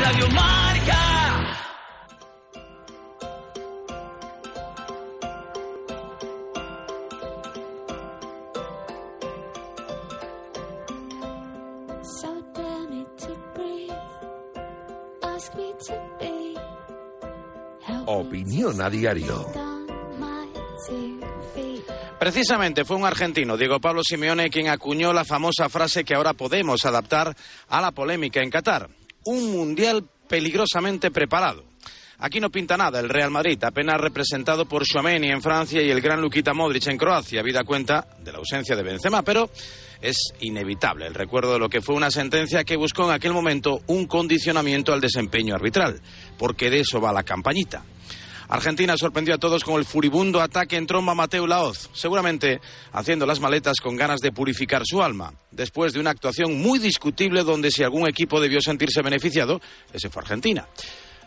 Radio Marca. So dare me to breathe. Ask me to be. Help me Opinión a diario. Precisamente fue un argentino, Diego Pablo Simeone, quien acuñó la famosa frase que ahora podemos adaptar a la polémica en Qatar. Un mundial peligrosamente preparado. Aquí no pinta nada el Real Madrid, apenas representado por Chouameni en Francia y el gran Lukita Modric en Croacia, vida cuenta de la ausencia de Benzema, pero es inevitable el recuerdo de lo que fue una sentencia que buscó en aquel momento un condicionamiento al desempeño arbitral, porque de eso va la campañita. Argentina sorprendió a todos con el furibundo ataque en tromba Mateo Laoz, seguramente haciendo las maletas con ganas de purificar su alma, después de una actuación muy discutible donde si algún equipo debió sentirse beneficiado, ese fue Argentina.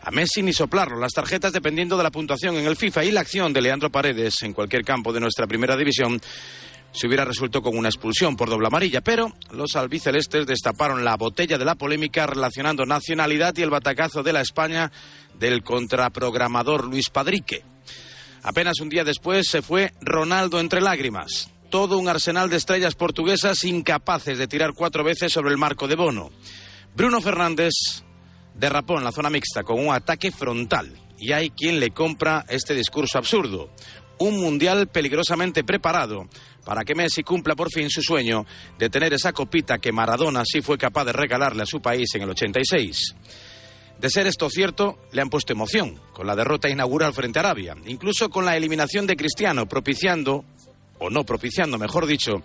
A Messi ni soplarlo, las tarjetas dependiendo de la puntuación en el FIFA y la acción de Leandro Paredes en cualquier campo de nuestra primera división se hubiera resuelto con una expulsión por doble amarilla, pero los albicelestes destaparon la botella de la polémica relacionando nacionalidad y el batacazo de la España del contraprogramador Luis Padrique. Apenas un día después se fue Ronaldo entre lágrimas. Todo un arsenal de estrellas portuguesas incapaces de tirar cuatro veces sobre el marco de Bono. Bruno Fernández derrapó en la zona mixta con un ataque frontal. Y hay quien le compra este discurso absurdo. Un mundial peligrosamente preparado para que Messi cumpla por fin su sueño de tener esa copita que Maradona sí fue capaz de regalarle a su país en el 86. De ser esto cierto, le han puesto emoción con la derrota inaugural frente a Arabia, incluso con la eliminación de Cristiano, propiciando, o no propiciando, mejor dicho,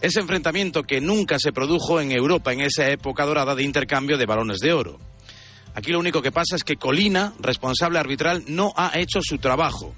ese enfrentamiento que nunca se produjo en Europa en esa época dorada de intercambio de balones de oro. Aquí lo único que pasa es que Colina, responsable arbitral, no ha hecho su trabajo.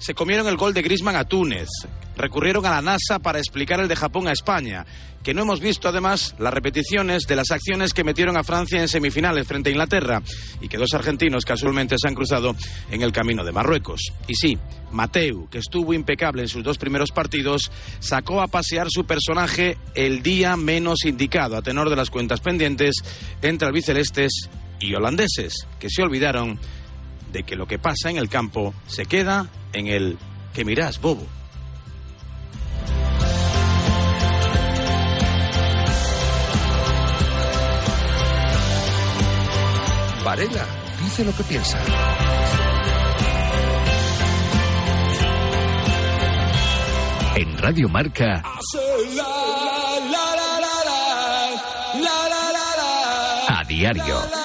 Se comieron el gol de Grisman a Túnez. Recurrieron a la NASA para explicar el de Japón a España. Que no hemos visto además las repeticiones de las acciones que metieron a Francia en semifinales frente a Inglaterra. Y que dos argentinos casualmente se han cruzado en el camino de Marruecos. Y sí, Mateu, que estuvo impecable en sus dos primeros partidos, sacó a pasear su personaje el día menos indicado, a tenor de las cuentas pendientes entre albicelestes y holandeses, que se olvidaron de que lo que pasa en el campo se queda en el que mirás, bobo. Varela dice lo que piensa. En Radio Marca, a diario.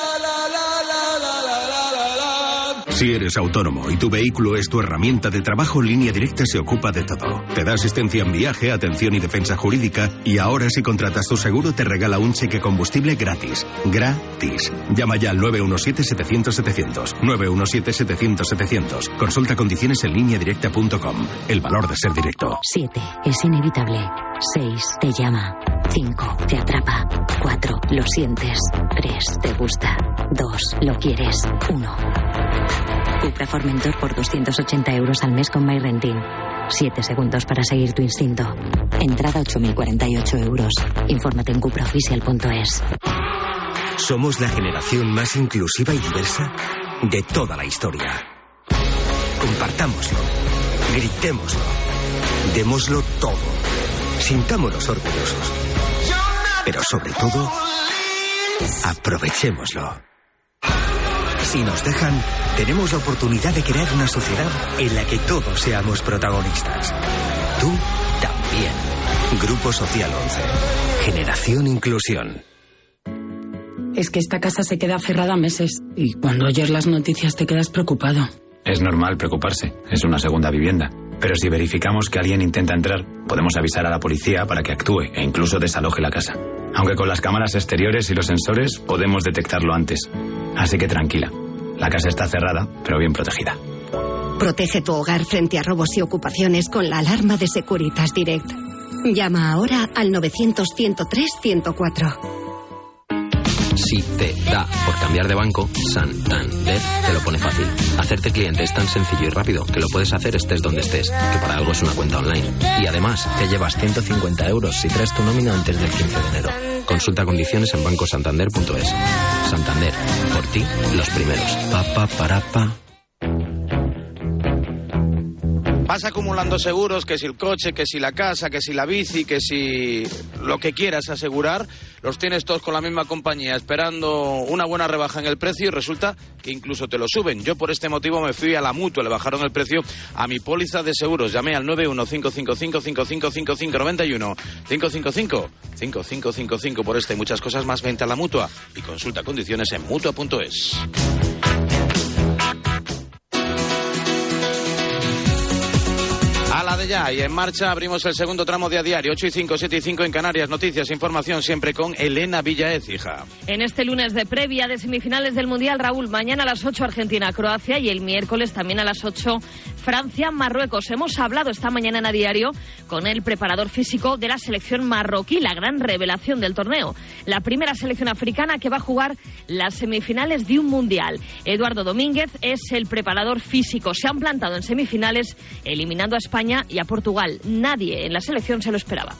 Si eres autónomo y tu vehículo es tu herramienta de trabajo, Línea Directa se ocupa de todo. Te da asistencia en viaje, atención y defensa jurídica y ahora si contratas tu seguro te regala un cheque combustible gratis. Gratis. Llama ya al 917-700-700. 917-700-700. Consulta condiciones en lineadirecta.com. El valor de ser directo. 7. Es inevitable. 6. Te llama. 5. Te atrapa. 4. Lo sientes. 3. Te gusta. 2. Lo quieres. 1. Cupra Formentor por 280 euros al mes con MyRenting. 7 segundos para seguir tu instinto. Entrada 8.048 euros. Infórmate en cupraoficial.es. Somos la generación más inclusiva y diversa de toda la historia. Compartámoslo, gritémoslo, démoslo todo. Sintámonos orgullosos. Pero sobre todo, aprovechémoslo. Si nos dejan, tenemos la oportunidad de crear una sociedad en la que todos seamos protagonistas. Tú también. Grupo Social 11. Generación Inclusión. Es que esta casa se queda cerrada meses y cuando oyes las noticias te quedas preocupado. Es normal preocuparse. Es una segunda vivienda. Pero si verificamos que alguien intenta entrar, podemos avisar a la policía para que actúe e incluso desaloje la casa. Aunque con las cámaras exteriores y los sensores podemos detectarlo antes. Así que tranquila. La casa está cerrada, pero bien protegida. Protege tu hogar frente a robos y ocupaciones con la alarma de Securitas Direct. Llama ahora al 900-103-104. Si te da por cambiar de banco, Santander te lo pone fácil. Hacerte cliente es tan sencillo y rápido que lo puedes hacer estés donde estés, que para algo es una cuenta online. Y además, te llevas 150 euros si traes tu nómina antes del 15 de enero. Consulta condiciones en bancosantander.es. Santander, por ti, los primeros. Pa, pa, para, pa. Vas acumulando seguros, que si el coche, que si la casa, que si la bici, que si lo que quieras asegurar, los tienes todos con la misma compañía, esperando una buena rebaja en el precio y resulta que incluso te lo suben. Yo por este motivo me fui a la mutua, le bajaron el precio a mi póliza de seguros. Llamé al 91555555591 555 5555 por este y muchas cosas más. Vente a la mutua y consulta condiciones en mutua.es. Ya y en marcha abrimos el segundo tramo de a diario, 8 y 5, 7 y 5 en Canarias. Noticias, información siempre con Elena Villaez, hija. En este lunes de previa de semifinales del Mundial, Raúl, mañana a las 8 Argentina-Croacia y el miércoles también a las 8 Francia-Marruecos. Hemos hablado esta mañana en a diario con el preparador físico de la selección marroquí, la gran revelación del torneo. La primera selección africana que va a jugar las semifinales de un Mundial. Eduardo Domínguez es el preparador físico. Se han plantado en semifinales eliminando a España y a Portugal. Nadie en la selección se lo esperaba.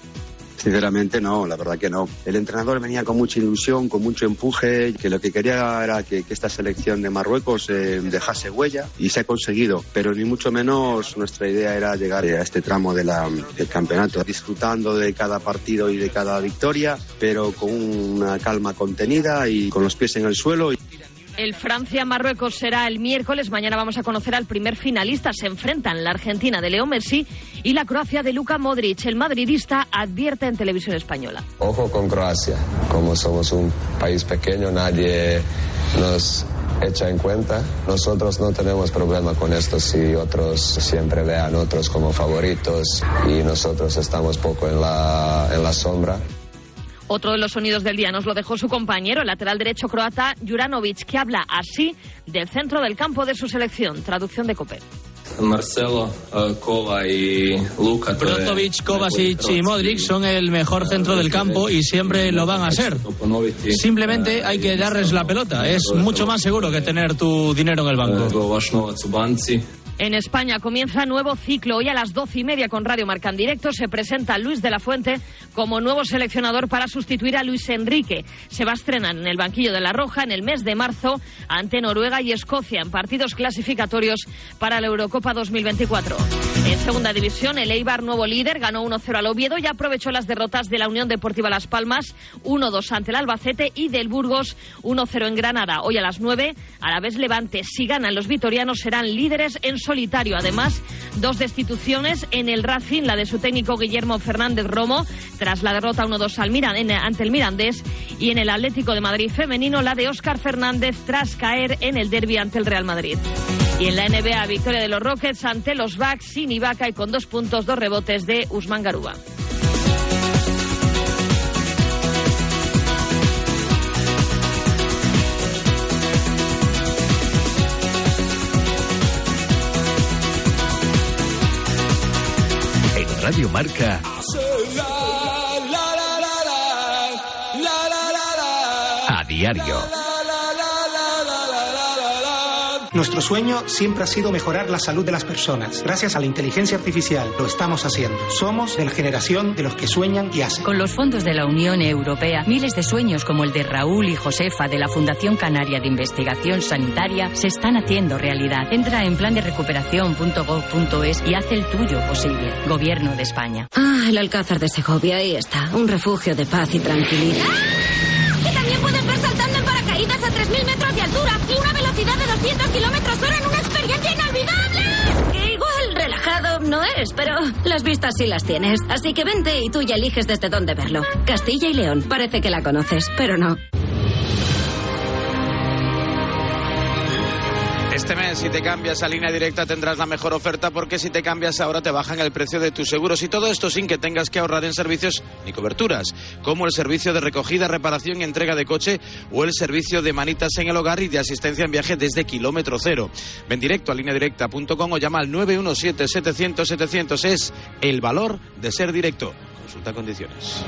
Sinceramente no, la verdad que no. El entrenador venía con mucha ilusión, con mucho empuje, que lo que quería era que, esta selección de Marruecos eh, dejase huella y se ha conseguido, pero ni mucho menos nuestra idea era llegar a este tramo de la, del campeonato, disfrutando de cada partido y de cada victoria, pero con una calma contenida y con los pies en el suelo. El Francia-Marruecos será el miércoles. Mañana vamos a conocer al primer finalista. Se enfrentan la Argentina de Leo Messi y la Croacia de Luka Modric. El madridista advierte en televisión española. Ojo con Croacia. Como somos un país pequeño, nadie nos echa en cuenta. Nosotros no tenemos problema con esto si otros siempre vean otros como favoritos y nosotros estamos poco en la, en la sombra. Otro de los sonidos del día nos lo dejó su compañero, el lateral derecho croata Juranovic, que habla así del centro del campo de su selección. Traducción de Copé. Marcelo, uh, Kova y Luka. Brozovic, Kovacic y Modric son el mejor centro del campo y siempre lo van a ser. Simplemente hay que darles la pelota. Es mucho más seguro que tener tu dinero en el banco. En España comienza nuevo ciclo. Hoy a las doce y media con Radio Marca en directo se presenta Luis de la Fuente como nuevo seleccionador para sustituir a Luis Enrique. Se va a estrenar en el banquillo de La Roja en el mes de marzo ante Noruega y Escocia en partidos clasificatorios para la Eurocopa 2024. En segunda división, el Eibar, nuevo líder, ganó 1-0 al Oviedo y aprovechó las derrotas de la Unión Deportiva Las Palmas, 1-2 ante el Albacete y del Burgos, 1-0 en Granada. Hoy a las 9, a la vez Levante. Si ganan los vitorianos, serán líderes en solitario. Además, dos destituciones en el Racing, la de su técnico Guillermo Fernández Romo, tras la derrota 1-2 al Miran, en, ante el Mirandés, y en el Atlético de Madrid femenino, la de Óscar Fernández tras caer en el derby ante el Real Madrid. Y en la NBA, victoria de los Rockets ante los Bucks sin Ibaka y con dos puntos, dos rebotes de Usman Garuba. Radio Marca. A diario. Nuestro sueño siempre ha sido mejorar la salud de las personas. Gracias a la inteligencia artificial lo estamos haciendo. Somos de la generación de los que sueñan y hacen. Con los fondos de la Unión Europea, miles de sueños como el de Raúl y Josefa de la Fundación Canaria de Investigación Sanitaria se están haciendo realidad. Entra en plan de recuperación.gov.es y haz el tuyo posible. Gobierno de España. Ah, el Alcázar de Segovia, ahí está. Un refugio de paz y tranquilidad. Que también puedes ver saltando en paracaídas a 3.000 metros velocidad de 200 kilómetros hora en una experiencia inolvidable. Igual relajado no es, pero las vistas sí las tienes. Así que vente y tú ya eliges desde dónde verlo. Castilla y León. Parece que la conoces, pero no. Este mes, si te cambias a línea directa, tendrás la mejor oferta porque si te cambias ahora te bajan el precio de tus seguros y todo esto sin que tengas que ahorrar en servicios ni coberturas, como el servicio de recogida, reparación y entrega de coche o el servicio de manitas en el hogar y de asistencia en viaje desde kilómetro cero. Ven directo a lineadirecta.com o llama al 917-700-700. Es el valor de ser directo. Consulta condiciones.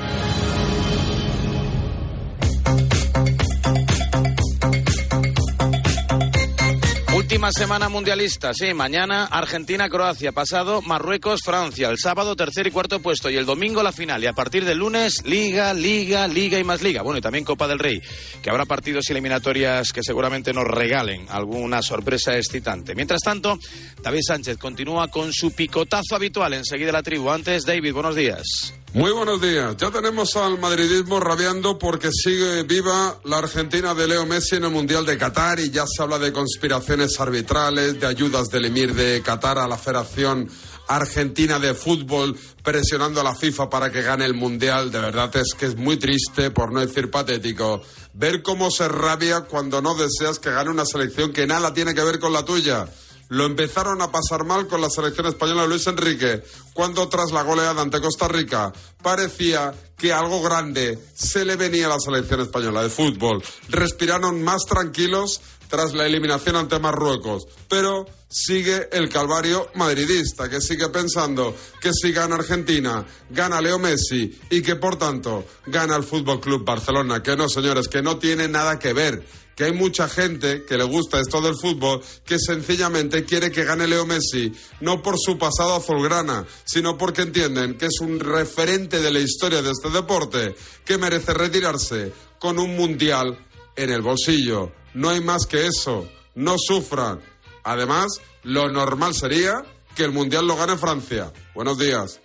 Última semana mundialista, sí, mañana Argentina-Croacia, pasado Marruecos-Francia, el sábado tercer y cuarto puesto y el domingo la final y a partir del lunes Liga, Liga, Liga y más Liga, bueno y también Copa del Rey, que habrá partidos eliminatorias que seguramente nos regalen alguna sorpresa excitante. Mientras tanto, David Sánchez continúa con su picotazo habitual, enseguida la tribu. Antes, David, buenos días. Muy buenos días. Ya tenemos al madridismo rabiando porque sigue viva la Argentina de Leo Messi en el Mundial de Qatar y ya se habla de conspiraciones arbitrales, de ayudas del emir de Qatar a la Federación Argentina de Fútbol presionando a la FIFA para que gane el Mundial. De verdad es que es muy triste, por no decir patético, ver cómo se rabia cuando no deseas que gane una selección que nada tiene que ver con la tuya. Lo empezaron a pasar mal con la selección española de Luis Enrique, cuando tras la goleada ante Costa Rica parecía que algo grande se le venía a la selección española de fútbol. Respiraron más tranquilos tras la eliminación ante Marruecos, pero sigue el calvario madridista, que sigue pensando que si gana Argentina, gana Leo Messi y que por tanto gana el Fútbol Club Barcelona. Que no, señores, que no tiene nada que ver que hay mucha gente que le gusta esto del fútbol que sencillamente quiere que gane Leo Messi, no por su pasado azulgrana, sino porque entienden que es un referente de la historia de este deporte que merece retirarse con un mundial en el bolsillo. No hay más que eso. No sufran. Además, lo normal sería que el mundial lo gane Francia. Buenos días.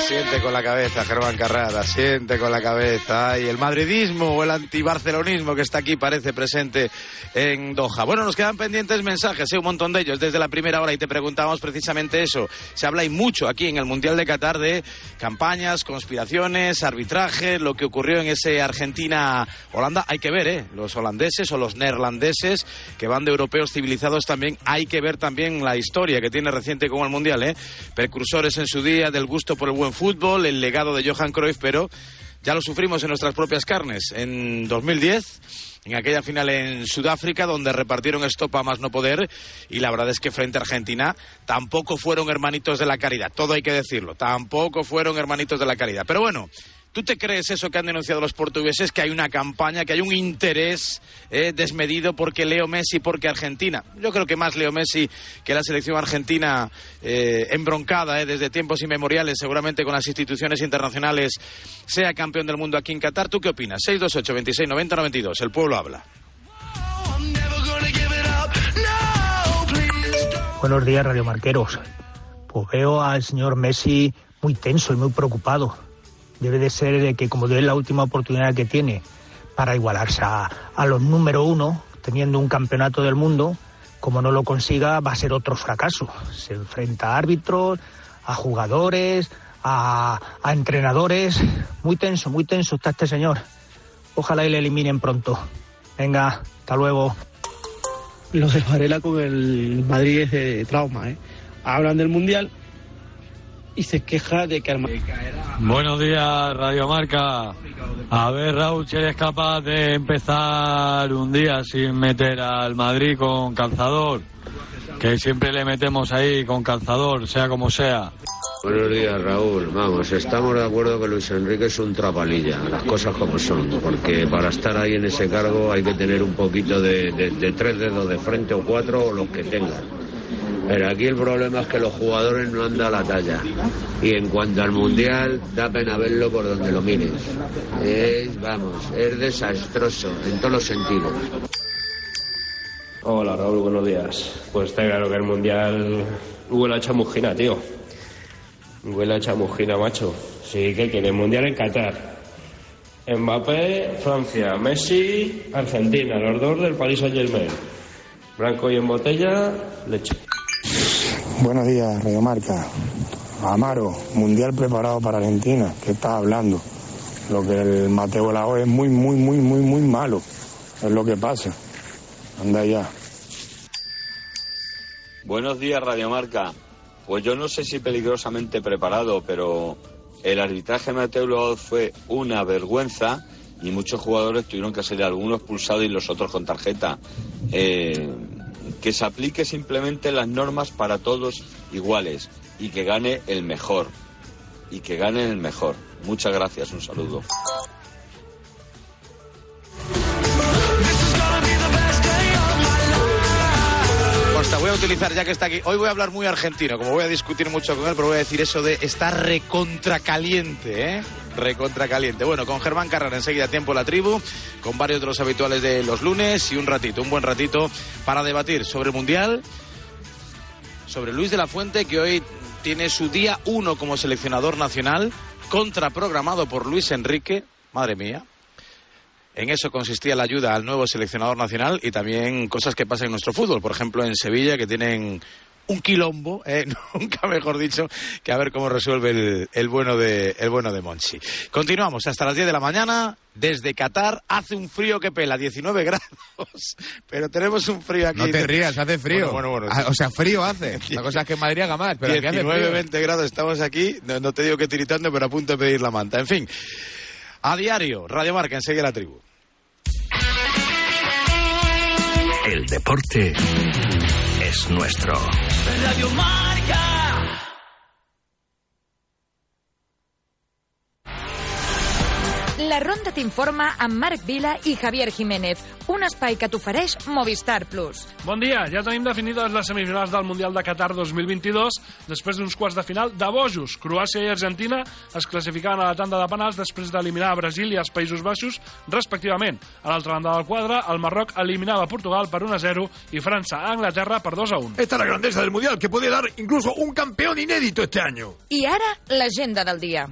Asiente con la cabeza, Germán Carrara, asiente con la cabeza. Y el madridismo o el antibarcelonismo que está aquí parece presente en Doha. Bueno, nos quedan pendientes mensajes, ¿eh? un montón de ellos desde la primera hora y te preguntábamos precisamente eso. Se habla y mucho aquí en el Mundial de Qatar de campañas, conspiraciones, arbitraje, lo que ocurrió en ese Argentina-Holanda. Hay que ver, ¿eh? Los holandeses o los neerlandeses que van de europeos civilizados también. Hay que ver también la historia que tiene reciente con el Mundial, ¿eh? Precursores en su día del gusto por el buen fútbol, el legado de Johan Cruyff, pero ya lo sufrimos en nuestras propias carnes. En 2010, en aquella final en Sudáfrica, donde repartieron estopa más no poder, y la verdad es que frente a Argentina tampoco fueron hermanitos de la caridad, todo hay que decirlo, tampoco fueron hermanitos de la caridad. Pero bueno. ¿Tú te crees eso que han denunciado los portugueses, que hay una campaña, que hay un interés eh, desmedido porque Leo Messi, porque Argentina? Yo creo que más Leo Messi que la selección argentina eh, embroncada eh, desde tiempos inmemoriales, seguramente con las instituciones internacionales, sea campeón del mundo aquí en Qatar. ¿Tú qué opinas? 628 26 90 92. El pueblo habla. Buenos días, radiomarqueros. Pues veo al señor Messi muy tenso y muy preocupado debe de ser de que como es la última oportunidad que tiene para igualarse a, los número uno, teniendo un campeonato del mundo, como no lo consiga va a ser otro fracaso. Se enfrenta a árbitros, a jugadores, a, a entrenadores. Muy tenso, muy tenso está este señor. Ojalá y le eliminen pronto. Venga, hasta luego. Lo de Varela con el Madrid es de trauma, ¿eh? Hablan del Mundial y se queja de que... Buenos días, Radio Marca. A ver, Raúl, si eres capaz de empezar un día sin meter al Madrid con calzador, que siempre le metemos ahí con calzador, sea como sea. Buenos días, Raúl. Vamos, estamos de acuerdo que Luis Enrique es un trapalilla, las cosas como son, porque para estar ahí en ese cargo hay que tener un poquito de, de- de tres dedos de frente o cuatro o los que tengan. Pero aquí el problema es que los jugadores no han dado la talla. Y en cuanto al Mundial, da pena verlo por donde lo mires. Es, vamos, es desastroso en todos los sentidos. Hola Raúl, buenos días. Pues está claro que el mundial huele a chamujina, tío. Huele a chamujina, macho. Sí, que quiere mundial en Qatar. Mbappé, Francia. Messi, Argentina. Los dos del Paris Saint Germain. Blanco y en botella, leche. Buenos días, Radio Marca. Amaro, mundial preparado para Argentina. ¿Qué estás hablando? Lo que el Mateo Lago es muy, muy, muy, muy, muy malo. Es lo que pasa. Anda ya. Buenos días, Radiomarca. Pues yo no sé si peligrosamente preparado, pero el arbitraje de Mateo Laoz fue una vergüenza y muchos jugadores tuvieron que ser algunos expulsados y los otros con tarjeta. Eh, que se aplique simplemente las normas para todos iguales y que gane el mejor. Y que gane el mejor. Muchas gracias, un saludo. A utilizar ya que está aquí. Hoy voy a hablar muy argentino, como voy a discutir mucho con él, pero voy a decir eso de estar recontracaliente, ¿eh? Recontracaliente. Bueno, con Germán Carrera enseguida tiempo la tribu, con varios de los habituales de los lunes y un ratito, un buen ratito para debatir sobre el Mundial, sobre Luis de la Fuente, que hoy tiene su día uno como seleccionador nacional, contraprogramado por Luis Enrique. Madre mía. En eso consistía la ayuda al nuevo seleccionador nacional y también cosas que pasan en nuestro fútbol. Por ejemplo, en Sevilla, que tienen un quilombo, eh, nunca mejor dicho, que a ver cómo resuelve el, el bueno de, el bueno de Monchi. Continuamos hasta las 10 de la mañana. Desde Qatar hace un frío que pela, 19 grados, pero tenemos un frío aquí. No te rías, hace frío. Bueno, bueno, bueno. Ah, O sea, frío hace. La cosa es que en Madrid haga más, pero aquí hace 19, frío. 20 grados estamos aquí. No, no te digo que tiritando, pero a punto de pedir la manta. En fin, a diario, Radio Marca, enseguida la tribu. El deporte es nuestro. Radio Marca. La Ronda t'informa amb Marc Vila i Javier Jiménez, un espai que t'ofereix Movistar Plus. Bon dia, ja tenim definides les semifinals del Mundial de Qatar 2022 després d'uns quarts de final de bojos. Croàcia i Argentina es classificaven a la tanda de penals després d'eliminar a Brasil i als Països Baixos, respectivament. A l'altra banda del quadre, el Marroc eliminava Portugal per 1 a 0 i França a Anglaterra per 2 a 1. Esta es la grandeza del Mundial, que puede dar incluso un campeón inédito este año. I ara, l'agenda del dia.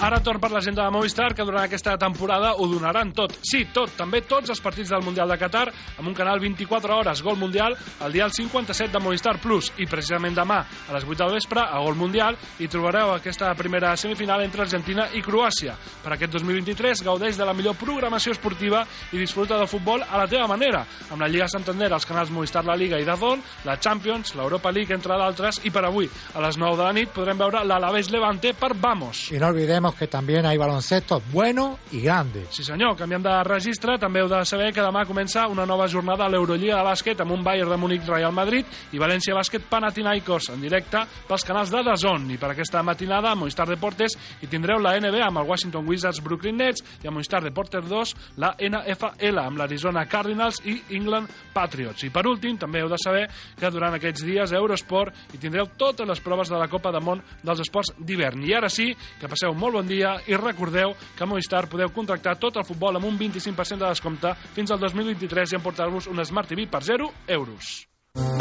Ara torn per l'agenda de Movistar, que durant aquesta temporada ho donaran tot. Sí, tot, també tots els partits del Mundial de Qatar, amb un canal 24 hores, Gol Mundial, al dial 57 de Movistar Plus. I precisament demà, a les 8 del vespre, a Gol Mundial, hi trobareu aquesta primera semifinal entre Argentina i Croàcia. Per aquest 2023, gaudeix de la millor programació esportiva i disfruta del futbol a la teva manera, amb la Lliga Santander, els canals Movistar La Liga i Dazón, la Champions, l'Europa League, entre d'altres, i per avui, a les 9 de la nit, podrem veure l'Alavés Levante per Vamos. Y no olvidemos que también hay baloncesto bueno y grande. Sí senyor, canviem de registre, també heu de saber que demà comença una nova jornada a l'Eurolliga de bàsquet amb un Bayern de Múnich Real Madrid i València Bàsquet Panathinaikos en directe pels canals de DAZN i per aquesta matinada a Movistar Deportes hi tindreu la NBA amb el Washington Wizards Brooklyn Nets i a Movistar Deportes 2 la NFL amb l'Arizona Cardinals i England Patriots. I per últim, també heu de saber que durant aquests dies a Eurosport hi tindreu totes les proves de la Copa del Món dels esports d'hivern. I ara sí, que passeu molt bon dia i recordeu que a Movistar podeu contractar tot el futbol amb un 25% de descompte fins al 2023 i emportar-vos un Smart TV per 0 euros.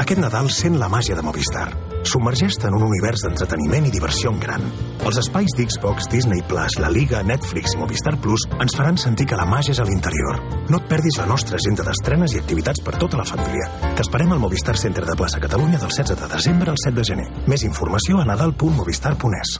Aquest Nadal sent la màgia de Movistar. Submergeix-te en un univers d'entreteniment i diversió en gran. Els espais d'Xbox, Disney Plus, la Liga, Netflix i Movistar Plus ens faran sentir que la màgia és a l'interior. No et perdis la nostra agenda d'estrenes i activitats per tota la família. T'esperem al Movistar Centre de Plaça Catalunya del 16 de desembre al 7 de gener. Més informació a nadal.movistar.es.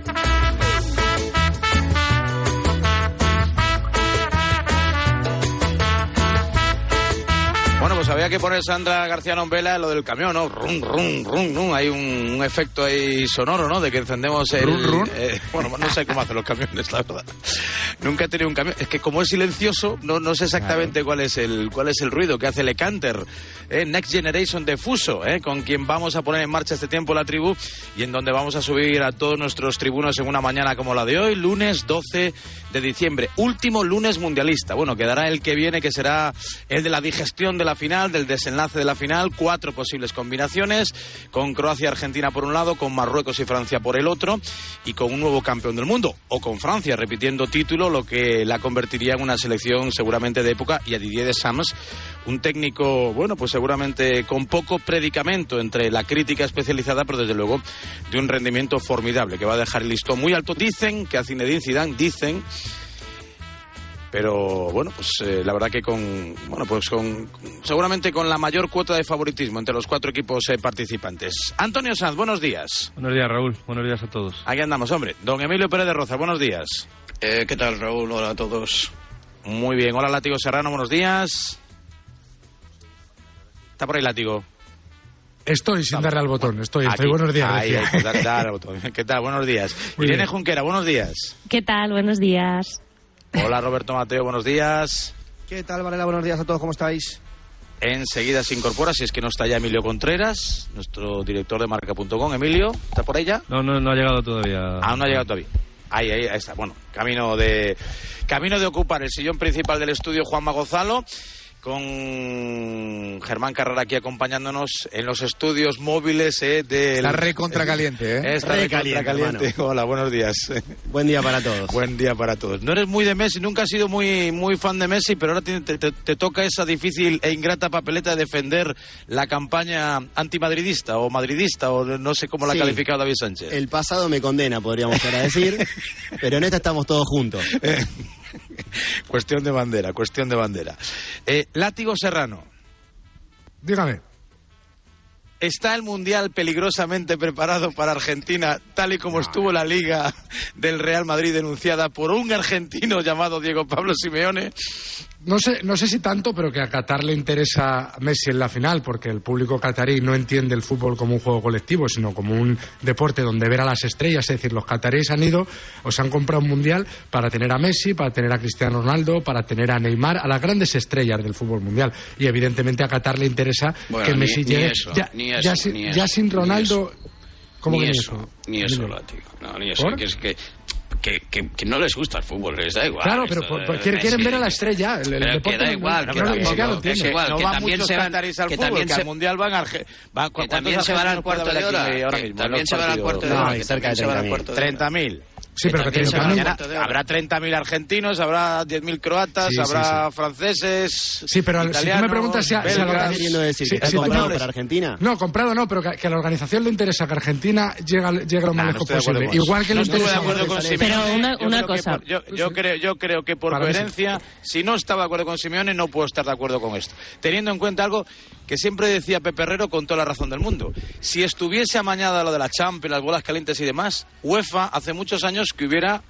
Había que poner Sandra García Nombela lo del camión, ¿no? Rum, rum, rum, rum. Hay un, un efecto ahí sonoro, ¿no? De que encendemos el... Run, run. eh, bueno, no sé cómo hacen los camiones, la verdad. Nunca he tenido un camión. Es que como es silencioso, no, no sé exactamente cuál es el cuál es el ruido que hace Lecanter. ¿eh? Next Generation de Fuso, ¿eh? con quien vamos a poner en marcha este tiempo la tribu y en donde vamos a subir a todos nuestros tribunos en una mañana como la de hoy, lunes 12 de diciembre. Último lunes mundialista. Bueno, quedará el que viene, que será el de la digestión de la final, del desenlace de la final. Cuatro posibles combinaciones, con Croacia y Argentina por un lado, con Marruecos y Francia por el otro, y con un nuevo campeón del mundo. O con Francia, repitiendo título, lo que la convertiría en una selección seguramente de época, y a Didier Deschamps, un técnico, bueno, pues seguramente con poco predicamento entre la crítica especializada, pero desde luego de un rendimiento formidable, que va a dejar el listón muy alto. Dicen que a Zinedine Zidane, dicen pero bueno, pues eh, la verdad que con, bueno, pues con, seguramente con la mayor cuota de favoritismo entre los cuatro equipos eh, participantes. Antonio Sanz, buenos días. Buenos días, Raúl. Buenos días a todos. Aquí andamos, hombre. Don Emilio Pérez de Roza, buenos días. Eh, ¿Qué tal, Raúl? Hola a todos. Muy bien. Hola, Látigo Serrano, buenos días. Está por ahí, Látigo. Estoy sin darle al botón, estoy, estoy. Buenos días, Ahí, ahí, da- da al botón. ¿Qué tal? Buenos días. Muy Irene bien. Junquera, buenos días. ¿Qué tal? Buenos días. Hola, Roberto Mateo, buenos días. ¿Qué tal, Varela? Buenos días a todos, ¿cómo estáis? Enseguida se incorpora, si es que no está ya Emilio Contreras, nuestro director de marca.com. Emilio, ¿está por ella? No, no, no ha llegado todavía. Aún no ha llegado todavía. Ahí, ahí, ahí está. Bueno, camino de camino de ocupar el sillón principal del estudio Juanma Gonzalo con Germán Carrera aquí acompañándonos en los estudios móviles eh, del... Está recontra caliente, ¿eh? Está Re caliente, caliente. Hola, buenos días. Buen día para todos. Buen día para todos. No eres muy de Messi, nunca has sido muy, muy fan de Messi, pero ahora te, te- te toca esa difícil e ingrata papeleta de defender la campaña antimadridista o madridista, o no sé cómo la ha Sí. calificado David Sánchez. El pasado me condena, podríamos llegar a decir, pero en esta estamos todos juntos. Cuestión de bandera, cuestión de bandera. Eh, Látigo Serrano. Dígame. ¿Está el Mundial peligrosamente preparado para Argentina, tal y como estuvo la Liga del Real Madrid denunciada por un argentino llamado Diego Pablo Simeone? No sé, no sé si tanto, pero que a Qatar le interesa Messi en la final, porque el público catarí no entiende el fútbol como un juego colectivo, sino como un deporte donde ver a las estrellas. Es decir, los cataríes han ido o se han comprado un mundial para tener a Messi, para tener a Cristiano Ronaldo, para tener a Neymar, a las grandes estrellas del fútbol mundial. Y evidentemente a Qatar le interesa Bueno, que ni- Messi ni llegue. eso, ya, ni eso, ya sin, ni ya eso, sin ni Ronaldo. ¿Cómo ni que ni eso, eso? ni eso. No, ni eso. Que es que, que, que, que no les gusta el fútbol, les da igual. Claro, pero por- quieren, ver a la estrella. El, el Pero que deporte da no- igual, no, que no, tampoco- que es igual, que también muchos se van- al que fútbol, también que se- al Mundial van, Arge- van Que también se van al cuarto de hora. También se van al partidos. cuarto de No, hora. y que cerca también de se van al 30.000. cuarto de hora. 30.000. Sí, pero que también- mañana habrá 30.000 argentinos, habrá 10.000 croatas, Sí, sí, habrá franceses. Sí, pero si tú me preguntas si, a- si a la si- tú me- Argentina? No, comprado no, pero que, que a la organización le interesa que Argentina llegue, llegue lo más no lejos estoy posible. Igual que no interesa. de acuerdo con Simeone. Pero una- Yo una que cosa. por- yo, yo creo, yo creo que por Para sí. coherencia, si no estaba de acuerdo con Simeone, no puedo estar de acuerdo con esto. Teniendo en cuenta algo que siempre decía Pepe Herrero con toda la razón del mundo. Si estuviese amañada lo de la Champions, las bolas calientes y demás, UEFA hace muchos años que hubiera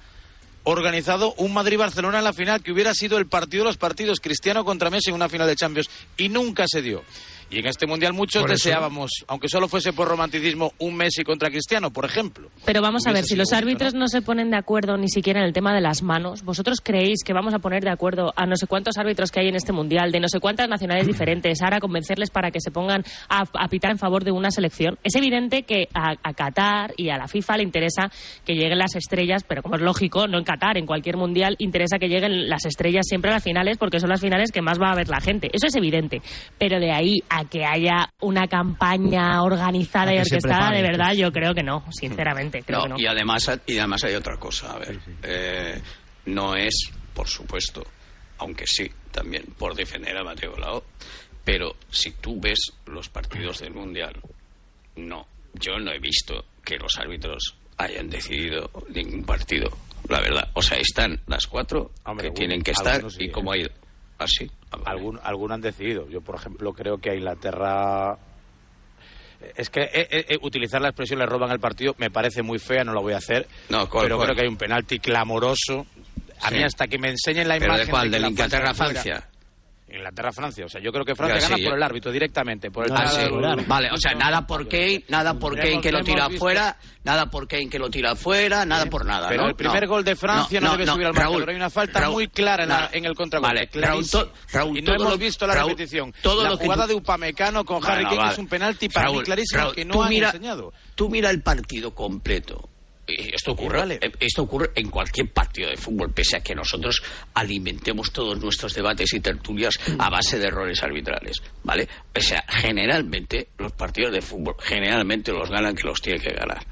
organizado un Madrid-Barcelona en la final, que hubiera sido el partido de los partidos, Cristiano contra Messi en una final de Champions, y nunca se dio. Y en este Mundial muchos deseábamos, aunque solo fuese por romanticismo, un Messi contra Cristiano, por ejemplo. Pero vamos a ver, si los árbitros ¿no? se ponen de acuerdo ni siquiera en el tema de las manos, ¿vosotros creéis que vamos a poner de acuerdo a no sé cuántos árbitros que hay en este mundial, de no sé cuántas nacionalidades diferentes, ahora convencerles para que se pongan a, a pitar en favor de una selección? Es evidente que a, a Qatar y a la FIFA le interesa que lleguen las estrellas, pero como es lógico, no en Qatar, en cualquier mundial interesa que lleguen las estrellas siempre a las finales porque son las finales que más va a ver la gente. Eso es evidente. Pero de ahí a que haya una campaña organizada A y orquestada, de verdad, yo creo que no, sinceramente. Creo No, que no. y además y además hay otra cosa a ver eh, no es por supuesto aunque sí también por defender a Mateo Lao pero si tú ves los partidos del mundial no yo no he visto que los árbitros hayan decidido ningún partido la verdad o sea están las cuatro Hombre, que tienen que estar sí, y ¿eh? cómo ha ido así Algún, algún han decidido. Yo, por ejemplo, creo que a Inglaterra. Es que eh, eh, eh, utilizar la expresión le roban el partido me parece muy fea, no lo voy a hacer. No, ¿cuál, pero cuál? creo que hay un penalti clamoroso. A Sí. mí, hasta que me enseñen la ¿Pero imagen. de cuál? ¿Del la Inglaterra-Francia? Inglaterra-Francia. O sea, yo creo que Francia gana sí, por el árbitro directamente. Por el Ah, sí. Vale, o sea, nada por Kane, nada por Kane que lo tira hemos visto. fuera, nada por Kane que lo tira fuera, nada por nada, Pero ¿no? el primer No. gol de Francia no, debe subir al marcador. Raúl, Hay una falta Raúl, muy clara en, la- en el contragolpe. Vale, Raúl, to- Raúl, y no hemos lo- visto la repetición. todo la jugada tú- de Upamecano con Harry Kane vale. es un penalti para mí clarísimo que no han mira- enseñado. Tú mira el partido completo. Y esto ocurre, eh, esto ocurre en cualquier partido de fútbol, pese a que nosotros alimentemos todos nuestros debates y tertulias a base de errores arbitrales, ¿vale? O sea, generalmente los partidos de fútbol, generalmente los ganan que los tiene que ganar.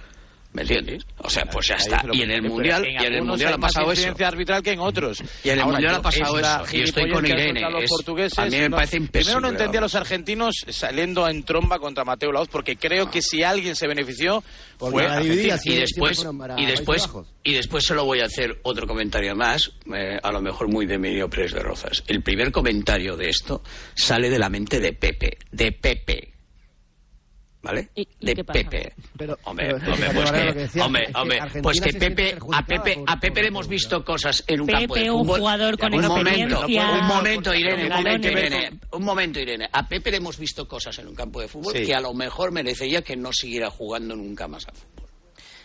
¿Me entiendes? O sea, pues ya está. se lo Y en el mundial, en y en el mundial ha pasado eso. arbitral que en otros. Y en el Ahora, Mundial ha pasado eso. Y estoy con Irene, a mí me no- parece Primero no entendía a los argentinos saliendo en tromba contra Mateo Laoz, porque creo que si alguien se benefició Porque fue y después y después y después solo voy a hacer otro comentario más eh, a lo mejor muy de mediocres de rozas el primer comentario de esto sale de la mente de Pepe de Pepe ¿Vale? ¿Y- y de qué pasa? Pepe. Pero- hombre, pero hombre, pues Varela, que, que decía, hombre, hombre, pues que Pepe, a Pepe, por- a Pepe le hemos visto cosas en un campo de Pepe, un fútbol. jugador con un momento, experiencia. un momento, Irene, un momento. Irene, un momento, Irene. A Pepe le hemos visto cosas en un campo de fútbol Sí. que a lo mejor merecería que no siguiera jugando nunca más a fútbol.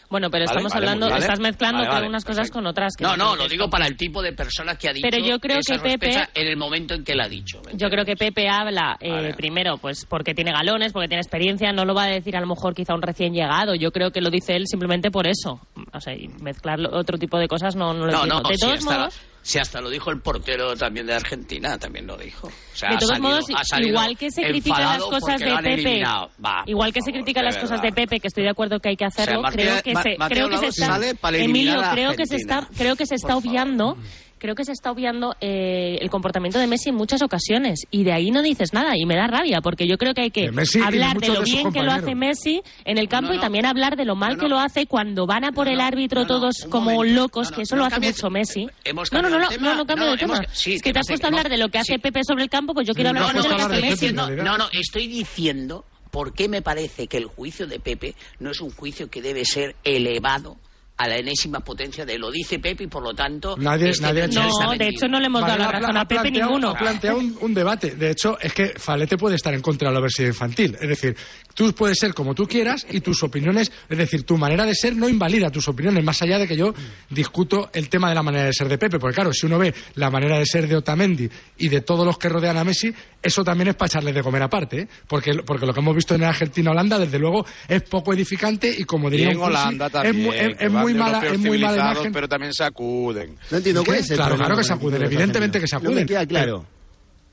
Bueno, pero estamos vale, hablando, vale. estás mezclando Vale, creo, vale, unas cosas con otras. que No, no, lo digo para el tipo de persona que ha dicho Pero yo creo esa que Pepe- en el momento en que la ha dicho. ¿me Yo creo que Pepe habla eh, primero, pues porque tiene galones, porque tiene experiencia, no lo va a decir a lo mejor quizá un recién llegado. Yo creo que lo dice él simplemente por eso. O sea, y mezclar otro tipo de cosas no, no lo No, no, de si todos hasta, modos, si hasta lo dijo el portero también de Argentina, también lo dijo. O sea, de todos salido- modos, igual que se critican las cosas de Pepe. Va, igual que se critican las cosas de Pepe, que estoy de acuerdo que hay que hacerlo, Mateo- creo que Ma- se, Mateo creo que se está, Emilio, creo que se está, creo que se está obviando. Creo que se está obviando eh, el comportamiento de Messi en muchas ocasiones y de ahí no dices nada y me da rabia porque yo creo que hay que De hablar de lo de bien que lo hace. Messi en el campo No, y también hablar de lo mal que lo hace cuando van a por el árbitro todos como momento. locos, No, no, que eso lo hace mucho Messi. hemos No, no, no, no, no, no cambio No, de tema. hemos- sí, es que te has puesto a hablar de lo que hace sí. Pepe sobre el campo, pues yo quiero hablar no, de lo no, que hace Messi. no, no, estoy diciendo por qué me parece que el juicio de Pepe no es un juicio que debe ser elevado a la enésima potencia de lo dice Pepe y por lo tanto Nadie- este nadie ha hecho Pepe eso. está No, de hecho no le hemos dado Varela la razón a Pepe planteado- ninguno. Ha planteado un, un debate. De hecho, es que Falete puede estar en contra de la obesidad infantil. Es decir, tú puedes ser como tú quieras y tus opiniones, es decir, tu manera de ser no invalida tus opiniones, más allá de que yo discuto el tema de la manera de ser de Pepe. Porque claro, si uno ve la manera de ser de Otamendi y de todos los que rodean a Messi, eso también es para echarles de comer aparte. ¿eh? Porque, porque lo que hemos visto en Argentina-Holanda, desde luego, es poco edificante y como Y diría en Holanda es también. muy, es- muy mala, es muy mala imagen. Pero también sacuden. No entiendo cuál es el Claro, claro que con se el acuden, tipo de evidentemente Argentina. que se No acuden. me queda claro.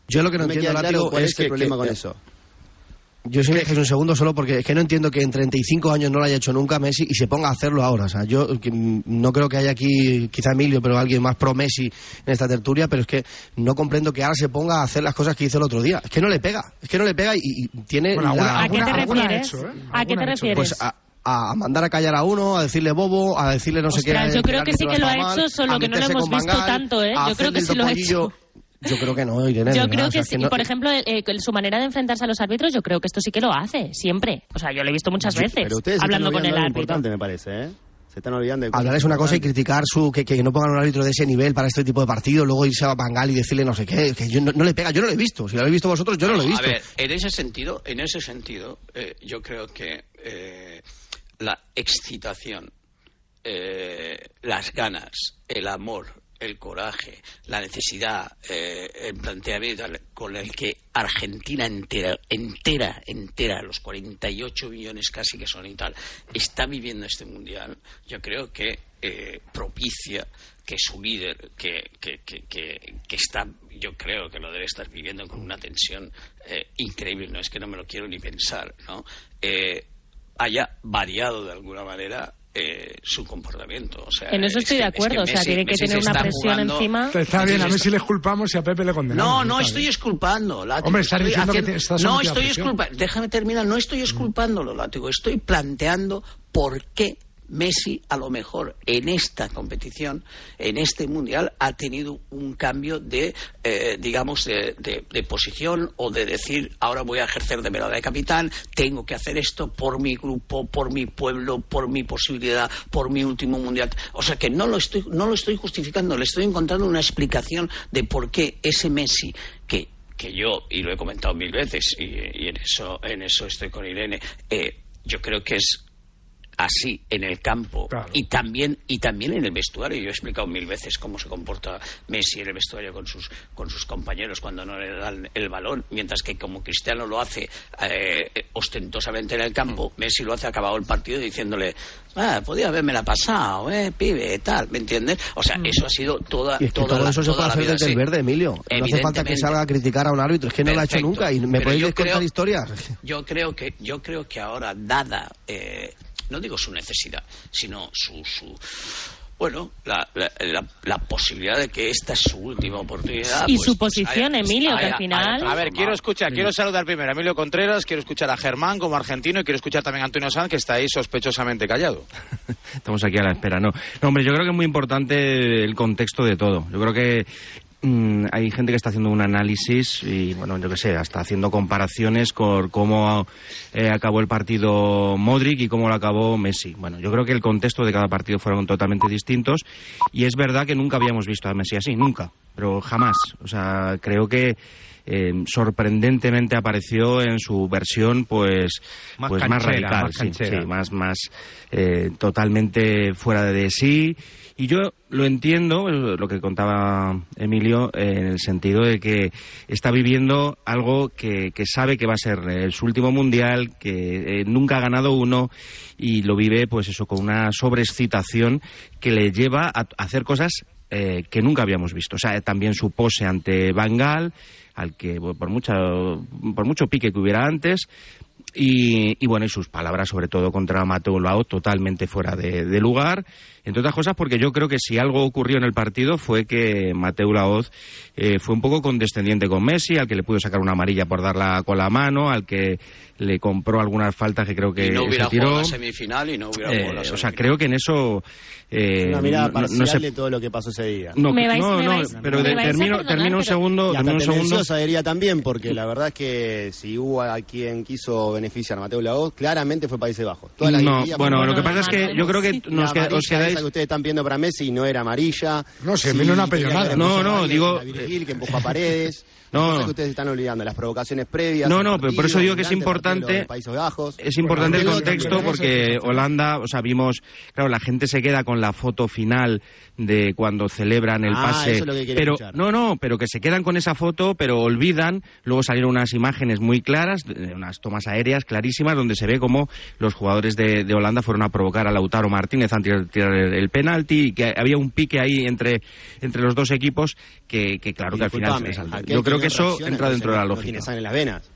Yo lo que no, entiendo, claro Látigo, cuál es es el que, problema que- con eso. Yo sí me dejáis un segundo solo porque es que no entiendo que en 35 años no lo haya hecho nunca Messi y se ponga a hacerlo ahora. O sea, yo que, mm, no creo que haya aquí, quizá Emilio, pero alguien más pro Messi en esta tertulia, pero es que no comprendo que ahora se ponga a hacer las cosas que hizo el otro día. Es que no le pega, es que no le pega y, y tiene Bueno, alguna- la- ¿A qué te refieres? hecho, ¿eh? ¿A qué te refieres? Pues a, a mandar a callar a uno, a decirle bobo, a decirle no sé qué. Ostras, yo creo que sí que lo ha hecho, solo que no lo hemos visto tanto, ¿eh? Yo creo que sí lo ha hecho. Yo creo que no, Irene. de Yo creo o sea, que sí. no- Por ejemplo, eh, su manera de enfrentarse a los árbitros, yo creo que esto sí que lo hace, siempre. O sea, yo lo he visto muchas veces, Pero ustedes se hablando con el árbitro. importante, me parece, ¿eh? Se están olvidando de cosas Hablar es una cosa y criticar su que, que no pongan un árbitro de ese nivel para este tipo de partido, luego irse a Bangal y decirle no sé qué, que yo no, no le pega, yo no lo he visto. Si lo habéis visto vosotros, yo no lo he visto. A ver, en ese sentido, en ese sentido, eh, yo creo que eh, la excitación, eh, las ganas, el amor, el coraje, la necesidad, eh, el planteamiento con el que Argentina entera, entera, entera, los 48 millones casi que son y tal, está viviendo este mundial, yo creo que eh, propicia que su líder, que, que, que, que, está, yo creo que lo debe estar viviendo con una tensión eh, increíble, no es que no me lo quiero ni pensar, ¿no? Eh, haya variado de alguna manera eh, su comportamiento. O sea, En eso es estoy que- de es acuerdo, o sea, Messi- tiene que Messi tener se una está presión jugando- encima. Está bien, a Messi Messi le culpamos y a Pepe le condenamos. no, no estoy Látigo. Hombre, estás diciendo que haciendo- te- estás No estoy presión. esculpando. Déjame terminar. No estoy esculpándolo, Látigo. Estoy planteando por qué Messi, a lo mejor en esta competición, en este mundial, ha tenido un cambio de, eh, digamos, de, posición o de decir, ahora voy a ejercer de verdad de capitán, tengo que hacer esto por mi grupo, por mi pueblo, por mi posibilidad, por mi último mundial. O sea que no lo estoy, no lo estoy justificando, le estoy encontrando una explicación de por qué ese Messi que que yo y lo he comentado mil veces y, y en eso en eso estoy con Irene eh, yo creo que es así en el campo y también y también en el vestuario. Yo he explicado mil veces cómo se comporta Messi en el vestuario con sus con sus compañeros cuando no le dan el balón mientras que como Cristiano lo hace eh, ostentosamente en el campo Messi lo hace acabado el partido diciéndole ah, podía haberme la pasado eh pibe tal me entiendes o sea eso ha sido toda Y es que toda todo la, eso se puede hacer desde el verde, Emilio. No hace falta que salga a criticar a un árbitro, es que no lo ha hecho nunca. ¿Y me podéis contar historias? Yo creo que yo creo que ahora dada eh, no digo su necesidad, sino su, su bueno, la, la, la- la posibilidad de que esta es su última oportunidad. Y pues, su pues posición, haya- Emilio, que al final- A ver, quiero escuchar, Sí. quiero saludar primero a Emilio Contreras, quiero escuchar a Germán como argentino y quiero escuchar también a Antonio Sanz, que está ahí sospechosamente callado. Estamos aquí a la espera, no. No, hombre, yo creo que es muy importante el contexto de todo. Yo creo que mm, hay gente que está haciendo un análisis y, bueno, yo qué sé, hasta haciendo comparaciones con cómo eh, acabó el partido Modric y cómo lo acabó Messi. Bueno, yo creo que el contexto de cada partido fueron totalmente distintos y es verdad que nunca habíamos visto a Messi así, nunca, pero jamás. O sea, creo que eh, sorprendentemente apareció en su versión pues Más pues más radical más sí, sí, más más eh, totalmente fuera de sí y yo lo entiendo lo que contaba Emilio eh, en el sentido de que está viviendo algo que, que sabe que va a ser su último mundial que eh, nunca ha ganado uno y lo vive pues eso con una sobreexcitación que le lleva a, hacer cosas eh, que nunca habíamos visto. O sea, también su pose ante Bangal, al que por, mucha, por mucho pique que hubiera antes, y, bueno, y sus palabras sobre todo contra Mateo Lao totalmente fuera de lugar, entre otras cosas porque yo creo que si algo ocurrió en el partido fue que Mateo Laoz eh, fue un poco condescendiente con Messi, al que le pudo sacar una amarilla por darla con la mano, al que le compró algunas faltas que creo que y no hubiera se tiró. jugado la semifinal y no hubiera Eh, jugado la o sea, creo que en eso eh, Una mirada no- no de todo lo que pasó ese día. no, Me vais- no, me no, vais- pero de- termino, perdonar, termino un segundo, Y hasta termino un segundo. también, porque la verdad es que si hubo a quien quiso beneficiar a Mateo Lagoz, claramente fue Países Bajos. Toda la No, bueno, lo que pasa es que yo creo que nos La que- amarilla os esa que ustedes están pidiendo para Messi no era amarilla. No, si Emilio no ha pedido nada. No, puesto no, digo- Virgil, que empujó a Paredes. No. Cosas que ustedes están olvidando, las provocaciones previas. No, no, pero por eso digo que es importante- Países Bajos. Es importante el contexto porque Holanda, o sea, vimos, claro, la gente se queda con la foto final de cuando celebran el Ah, pase, eso es lo que quiere pero escuchar. no, no, pero que se quedan con esa foto, pero olvidan, luego salieron unas imágenes muy claras, unas tomas aéreas clarísimas donde se ve cómo los jugadores de, de Holanda fueron a provocar a Lautaro Martínez antes de tirar el penalti, que había un pique ahí entre, entre los dos equipos que, claro que al final... Yo creo que eso entra dentro de la lógica. No en las venas.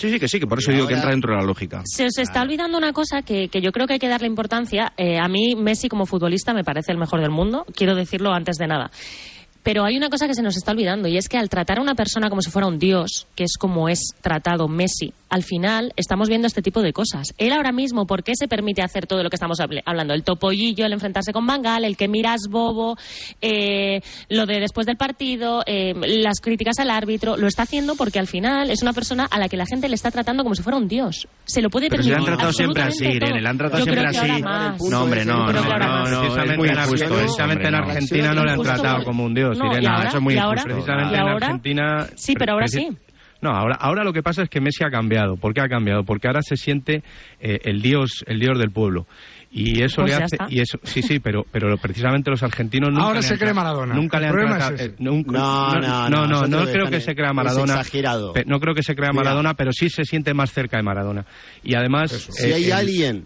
Sí, sí, que sí, que por eso digo que entra dentro de la lógica. Se os está olvidando una cosa que, que yo creo que hay que darle importancia. Eh, a mí Messi como futbolista me parece el mejor del mundo, quiero decirlo antes de nada. Pero hay una cosa que se nos está olvidando y es que al tratar a una persona como si fuera un dios, que es como es tratado Messi, al final estamos viendo este tipo de cosas. Él ahora mismo, ¿por qué se permite hacer todo lo que estamos hablando? El topollillo, el enfrentarse con Bangal, el que miras bobo, eh, lo de después del partido, eh, las críticas al árbitro, lo está haciendo porque al final es una persona a la que la gente le está tratando como si fuera un dios. Se lo puede permitir. Pero se han tratado siempre así, Irene, le han tratado siempre así. No, hombre, no, no, no, es muy injusto. Precisamente en Argentina no le han tratado como un dios, Irene. Eso es muy injusto. Precisamente en Argentina. Sí, pero ahora sí. No, ahora, ahora lo que pasa es que Messi ha cambiado. ¿Por qué ha cambiado? Porque ahora se siente eh, el dios, el dios del pueblo. Y eso pues le hace, y eso, sí, sí, pero, pero precisamente los argentinos ahora se cree Maradona. Nunca le han tratado, eh, no, no, no, no, no creo que se crea Maradona. Pe, no creo que se crea Maradona, pero sí se siente más cerca de Maradona. Y además, si eh, hay alguien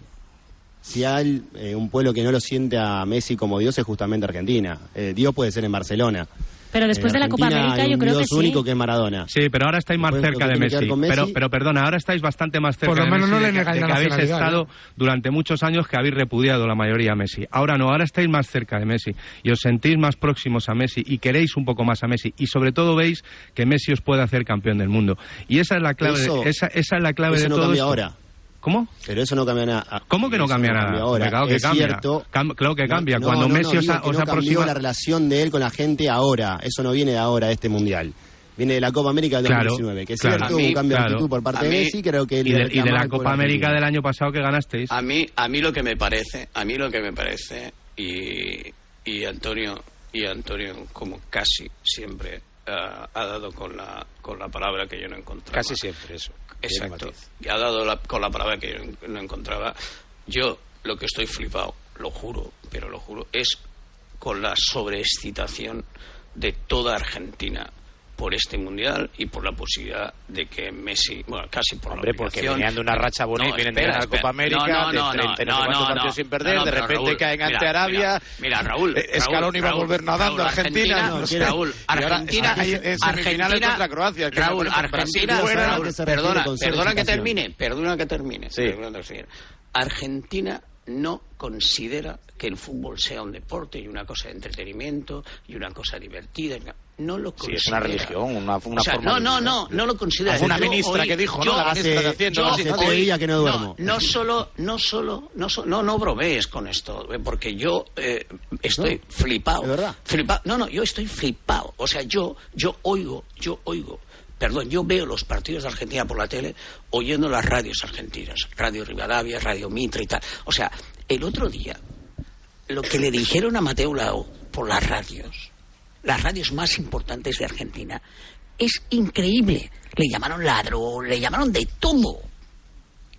si hay eh, un pueblo que no lo siente a Messi como Dios es justamente Argentina. Eh, dios puede ser en Barcelona. Pero después de la Copa América, yo creo que sí. único que Maradona. Sí, pero ahora estáis más cerca de Messi. Pero, pero perdona, ahora estáis bastante más cerca Por lo menos de Messi no le de, de que habéis estado durante muchos años que habéis repudiado la mayoría a Messi. Ahora no, ahora estáis más cerca de Messi y os sentís más próximos a Messi y queréis un poco más a Messi y sobre todo veis que Messi os puede hacer campeón del mundo. Y esa es la clave, eso, de, esa, esa es la clave de no todo esto. ahora. ¿Cómo? Pero eso no cambia nada. ¿Cómo que no cambia nada? Ahora. Claro que es cambia. Cierto, Cam claro que cambia. No, Cuando no, Messi no, os, os aproxima... la relación de él con la gente ahora. Eso no viene de ahora, este Mundial viene de la Copa América del claro, 2019, que es claro, cierto, mí, un cambio de actitud por parte de Messi, creo que... Y de, y de la Copa América del año pasado que ganasteis. A mí, a mí lo que me parece, a mí lo que me parece, y Antonio, y Antonio como casi siempre eh, ha dado con la, con la palabra que yo no encontraba. Casi siempre eso. Exacto. Y ha dado la, con la palabra que yo no encontraba. Yo lo que estoy flipado, lo juro, pero lo juro, es con la sobreexcitación de toda Argentina por este mundial y por la posibilidad de que Messi, bueno, casi por Hombre, porque venían de una racha bonita, no, vienen de la Copa América, no, no, de 30, no, no, partidos sin perder, de repente Raúl, caen mira, ante Arabia. Mira, Raúl, Escalón iba a volver nadando a Argentina. Raúl, Argentina, semifinales contra Croacia. Raúl, Argentina, perdona, perdona que termine, perdona que termine. Argentina no considera que el fútbol sea un deporte y una cosa de entretenimiento y una cosa divertida no lo considera. Sí, es una religión, una, una o sea, forma No, no, no, no lo considera. Una ministra que dijo, yo, ¿no? La ministra de Hacienda, yo, hace que no duermo. No, no, solo, no solo, no, so, no, no bromees con esto, eh, porque yo eh, estoy no, flipado. ¿De verdad? Flipado. No, no, yo estoy flipado. O sea, yo, yo oigo, yo oigo perdón, yo veo los partidos de Argentina por la tele oyendo las radios argentinas, Radio Rivadavia, Radio Mitre y tal. O sea, el otro día, lo que le dijeron a Mateo Lao por las radios, las radios más importantes de Argentina. Es increíble. Le llamaron ladrón, le llamaron de todo.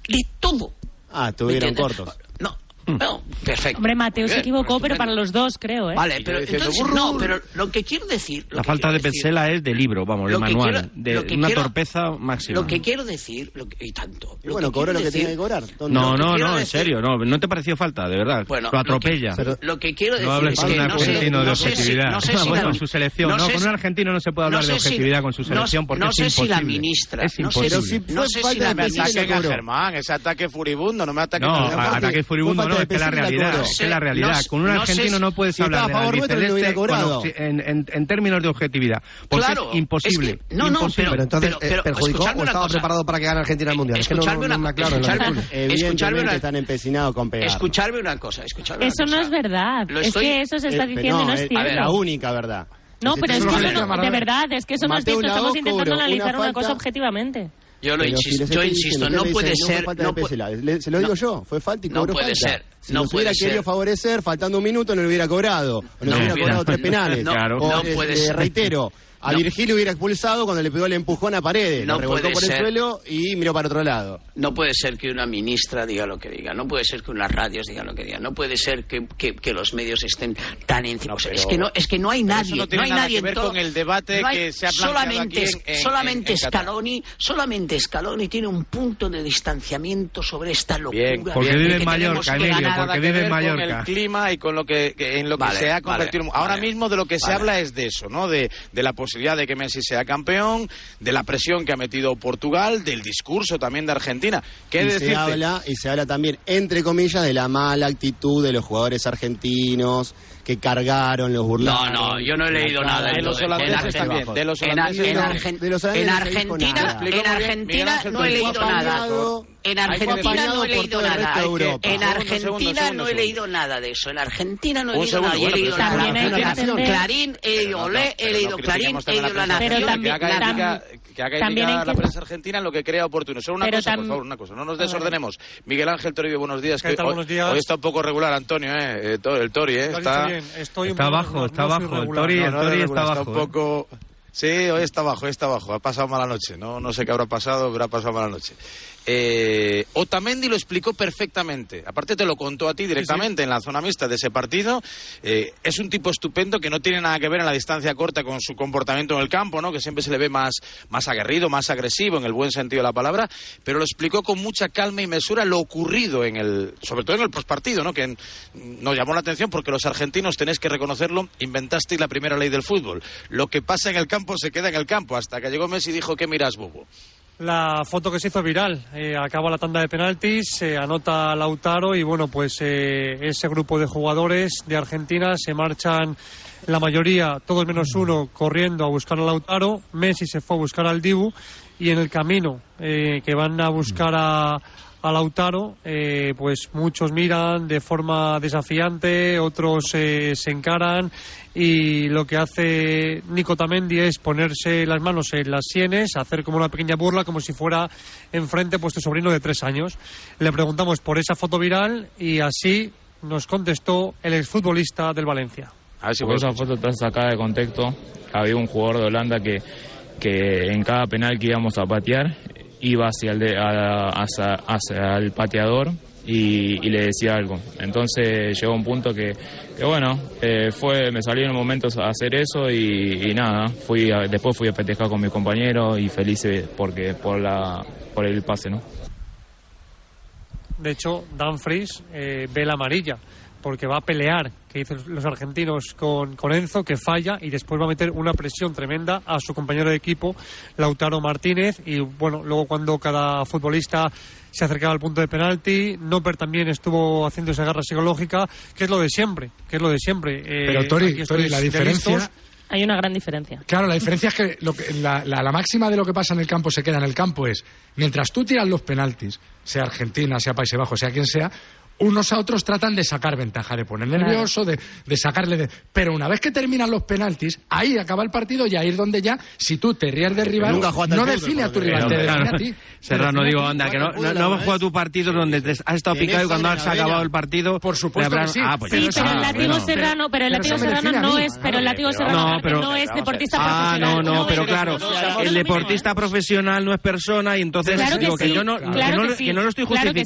De todo. Ah, tuvieron cortos. No, Mm. No, perfecto. Hombre, Mateo bien, se equivocó, pues pero para los dos, creo, ¿eh? Vale, pero entonces, no, pero lo que quiero decir... La falta de pensela es de libro, vamos, de manual, quiero, de una quiero, torpeza máxima. Lo que quiero decir, lo que, y tanto... Lo bueno, que cobra lo que tiene que cobrar. No, no, no, en serio, no, no te pareció falta, de verdad, bueno, lo atropella. Lo que, pero, lo que quiero decir no hables es que no sé, no de objetividad. Ah, si, no sé con su selección, no, con un argentino no se puede hablar de objetividad con su selección porque es imposible. No sé si la ministra... Es imposible. No sé si la ministra... Ese ataque furibundo, no me ataque... No, ataque furibundo no no, es que la realidad, es que la realidad. Con un argentino no puedes hablar de la albiceleste en términos de objetividad. Porque claro, es imposible. Es que, no, no. Pero, pero, entonces pero, eh, pero, perjudicó o estaba cosa, preparado para que gane Argentina el mundial. Es que no, no, una, no aclaro, escucharme, escucharme una, están empecinados con pegar. Escucharme una cosa, escucharme Eso una cosa. no es verdad. Lo estoy... Es que eso se eh, está diciendo no, no es eh, cierto. La única verdad. No, pero es que eso no, de verdad, es que eso más visto, estamos intentando analizar una cosa objetivamente. Yo, lo insisto, yo insisto, no puede ser. No se lo digo yo, fue falta y No puede ser. Si no puede hubiera ser. querido favorecer, faltando un minuto, no lo hubiera cobrado. O nos hubiera, hubiera cobrado tres penales. Claro. No, puede eh, ser. Reitero, a no. Virgilio hubiera expulsado cuando le pegó el empujón a Paredes. No lo revolcó por el suelo y miró para otro lado. No puede ser que una ministra diga lo que diga. No puede ser que unas radios digan lo que digan. No puede ser que, los medios estén tan encima. Es, que no, es que no hay nadie. No, tiene hay nada nadie que ver con el debate que se ha Solamente, solamente Scaloni, solamente Scaloni tiene un punto de distanciamiento sobre esta locura. Porque vive en que Mallorca, porque vive en Mallorca. Con el clima y con lo que, en lo que vale, se ha convertido. Vale, Ahora mismo de lo que se habla es de eso, ¿no? De, de la posibilidad de que Messi sea campeón, de la presión que ha metido Portugal, del discurso también de Argentina. ¿Qué y decirte? se habla y se habla también entre comillas de la mala actitud de los jugadores argentinos que cargaron los No, burlaron no, yo no he leído nada de los holandeses también, de los holandeses en no. No Argentina, en Argentina no he leído nada. En Argentina no he leído nada. Europa. En Argentina no he leído nada de eso. En Argentina no he leído nada. He leído Clarín, he leído Olé, no, he leído no Clarín, he leído la Nación. que haga a la que- prensa argentina en lo que crea oportuno. Solo una Pero cosa, por favor, una cosa. No nos desordenemos. Miguel Ángel Toribio, buenos días. ¿Qué que tal? hoy, Buenos días. hoy está un poco regular, Antonio, ¿eh? Eh, el Tori, ¿eh? Está, estoy un Está poco- bajo, no- está no soy bajo. El. Tori, el Tori está está bajo. un ¿eh? poco... Sí, hoy está bajo, hoy está bajo. Ha pasado mala noche. No, no sé qué habrá pasado, pero ha pasado mala noche. Eh, Otamendi lo explicó perfectamente. Aparte te lo contó a ti directamente en la zona mixta de ese partido. Eh, es un tipo estupendo que no tiene nada que ver en la distancia corta con su comportamiento en el campo, ¿no? Que siempre se le ve más, más aguerrido, más agresivo en el buen sentido de la palabra. Pero lo explicó con mucha calma y mesura lo ocurrido en el, sobre todo en el postpartido, ¿no? Que nos llamó la atención porque los argentinos tenéis que reconocerlo, inventasteis la primera ley del fútbol. Lo que pasa en el campo se queda en el campo. Hasta que llegó Messi y dijo, ¿qué miras, bobo? La foto que se hizo viral, eh, acaba la tanda de penaltis, se anota Lautaro y bueno, pues eh, ese grupo de jugadores de Argentina se marchan la mayoría, todos menos uno, corriendo a buscar a Lautaro. Messi se fue a buscar al Dibu y en el camino eh, que van a buscar a, a Lautaro, eh, pues muchos miran de forma desafiante, otros eh, se encaran y lo que hace Nico Tamendi es ponerse las manos en las sienes, hacer como una pequeña burla, como si fuera enfrente pues tu sobrino de tres años. Le preguntamos por esa foto viral y así nos contestó el exfutbolista del Valencia. A ver si Porque esa foto está sacada de contexto. Había un jugador de Holanda que, que en cada penal que íbamos a patear iba hacia el, de- a- hacia, hacia el pateador y, y le decía algo. Entonces llegó un punto que, que bueno, eh, fue, me salió en el momento a hacer eso y, y nada, fui a- después fui a festejar con mi compañero y feliz porque por, la, por el pase, ¿no? De hecho, Danfries eh, ve la amarilla porque va a pelear, que dicen los argentinos, con, con Enzo, que falla y después va a meter una presión tremenda a su compañero de equipo, Lautaro Martínez. Y bueno, luego cuando cada futbolista se acercaba al punto de penalti, Noper también estuvo haciendo esa garra psicológica, que es lo de siempre, que es lo de siempre. Eh, Pero, Tori, Tori, la diferencia- listos. Hay una gran diferencia. Claro, la diferencia es que, lo que- la, la- la máxima de lo que pasa en el campo se queda en el campo es, mientras tú tiras los penaltis, sea Argentina, sea Países Bajos, sea quien sea, unos a otros tratan de sacar ventaja, de poner nervioso, de, de sacarle de... Pero una vez que terminan los penaltis, ahí acaba el partido y ahí es donde ya, si tú te ríes de rival, no define a tu rival, te Pero, define claro, a ti. Serrano, digo, anda, que no, no, no jugado tu partido donde te has estado picado y cuando has acabado el partido... Por supuesto habrán- que sí. Ah, pues Sí, pero el látigo serrano, pero el Pero látigo serrano no es, pero el látigo pero serrano No, pero- no es deportista Ah, profesional. no, no, pero claro, deportista. el deportista profesional no es persona y entonces Claro que digo que sí, yo no, claro que no, que sí, que no lo estoy claro que sí.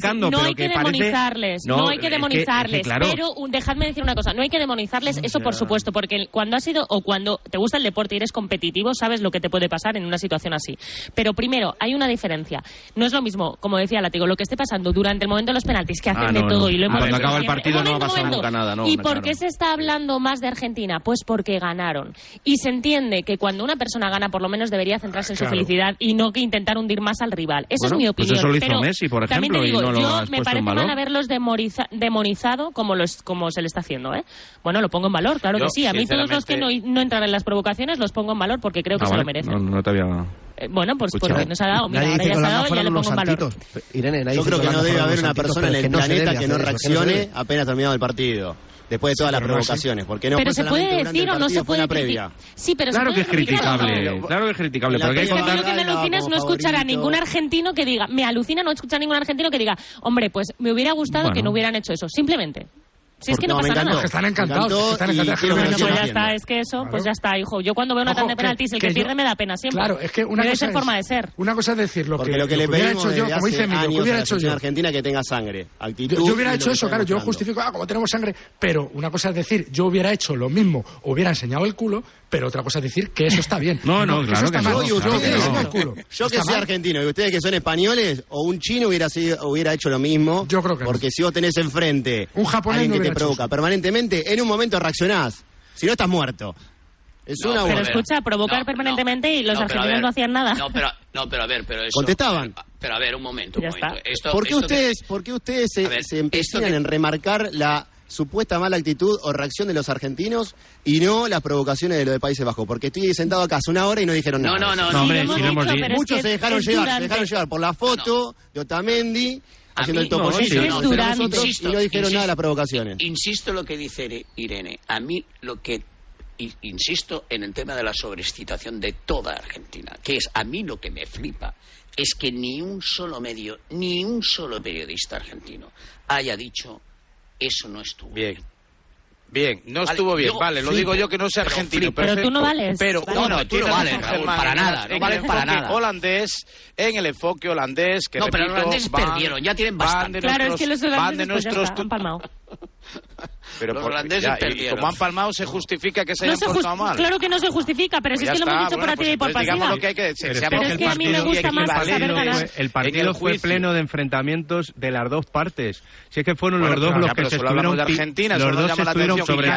No hay que, demonizarles, no, hay es que es demonizarles, claro. pero un- dejadme decir una cosa, no hay que demonizarles, eso por supuesto, porque cuando has sido o cuando te gusta el deporte y eres competitivo, sabes lo que te puede pasar en una situación así. Pero primero, hay una diferencia. No es lo mismo, como decía Látigo, lo que esté pasando durante el momento de los penaltis, que hacen Ah, de todo no. y lo hemos Cuando acaba el partido no nunca nada, no, ¿Y por claro. qué se está hablando más de Argentina? Pues porque ganaron. Y se entiende que cuando una persona gana, por lo menos debería centrarse en su felicidad y no que intentar hundir más al rival. Esa Bueno, es mi pues opinión. eso lo hizo Pero Messi, por también ejemplo, y digo, no lo yo has me parece mal haberlos demoriza- demonizado como, los, como se le está haciendo. ¿eh? Bueno, lo pongo en valor, claro Yo, que sí. A mí todos los que no, entran en las provocaciones los pongo en valor porque creo que Ah, se lo merecen. No, no te había... Eh, bueno, pues Escucha. porque nos ha dado. Mira, ahora ya se ha dado y ya unos pongo en valor. Irene, Yo creo que no debe haber una persona en el planeta que no reaccione apenas terminado el partido. Después de todas las es así. provocaciones. Porque no pero fue se puede decir o no se puede previa. Sí, pero Claro se que es criticable, claro que es criticable, la hay que contar... lo que me alucina es no escuchar a ningún argentino que diga, me alucina no escuchar a ningún argentino que diga, hombre, pues me hubiera gustado Bueno. que no hubieran hecho eso, simplemente. Si es que no, no, pasa encantó. nada. Que están encantados, encantó que están y encantados. que que me Bueno, pues ya está, es que eso, Claro. pues ya está, hijo. Yo cuando veo una tanda de que- penaltis, el que, que yo- pierde me da pena siempre. Claro, es que una Debe cosa es- forma de ser. Una cosa es decir lo Porque que, lo que le hubiera hecho yo, como dice Emilio, que hubiera hecho yo. argentina que tenga sangre, actitud. Yo, yo hubiera y hecho que eso, claro, yo justifico, ah, como tenemos sangre, pero una cosa es decir, yo hubiera hecho lo mismo, hubiera enseñado el culo, pero otra cosa es decir que eso está bien. No, no, claro que, no, Yo, que. Yo que soy argentino y ustedes que son españoles, o un chino hubiera, sido, hubiera hecho lo mismo. Yo creo que Porque si vos tenés enfrente un japonés alguien que te provoca eso. permanentemente, en un momento reaccionás. Si no, estás muerto. Es una Pero escucha, provocar permanentemente y los argentinos no hacían nada. No, pero, no, pero a ver, pero eso... Contestaban. Ah, pero a ver, un momento. Un momento. ¿Por, qué ustedes, que... Ustedes se, ver, en remarcar la supuesta mala actitud o reacción de los argentinos y no las provocaciones de los de Países Bajos. Porque estoy sentado acá hace una hora y no dijeron nada. No, no, no, no hombre, Muchos se dejaron llevar, se dejaron llevar por la foto de Otamendi haciendo el topollillo. No, no, no, insisto, y no dijeron nada de las provocaciones. Insisto lo que dice Irene. A mí lo que insisto en el tema de la sobreexcitación de toda Argentina, que es a mí lo que me flipa es que ni un solo medio, ni un solo periodista argentino haya dicho eso no estuvo bien. bien. No vale, estuvo bien, yo, vale, lo digo yo que no sé argentino, pero, pero tú no vales. Pero, vale. no, no, tú no vales, Raúl, para nada, no vales para nada. Holandés, en el enfoque holandés, que No, repito, pero los holandeses van, perdieron, ya tienen bastante. Claro, nuestros, es que los holandeses van de nuestros, ya está, han palmado. Pero los por, holandeses ya, perdieron. Y, como han palmado, se justifica que se no hayan se portado mal. Claro que no se pues justifica, pero pues si es que está, lo hemos dicho bueno, pues por activa y por pasiva. Lo que hay que, se, pero es que a mí me gusta más saber ganar. El partido fue pleno de enfrentamientos de las dos partes. Si es que fueron los dos los que se estuvieron... Mm, los dos estuvieron, sobre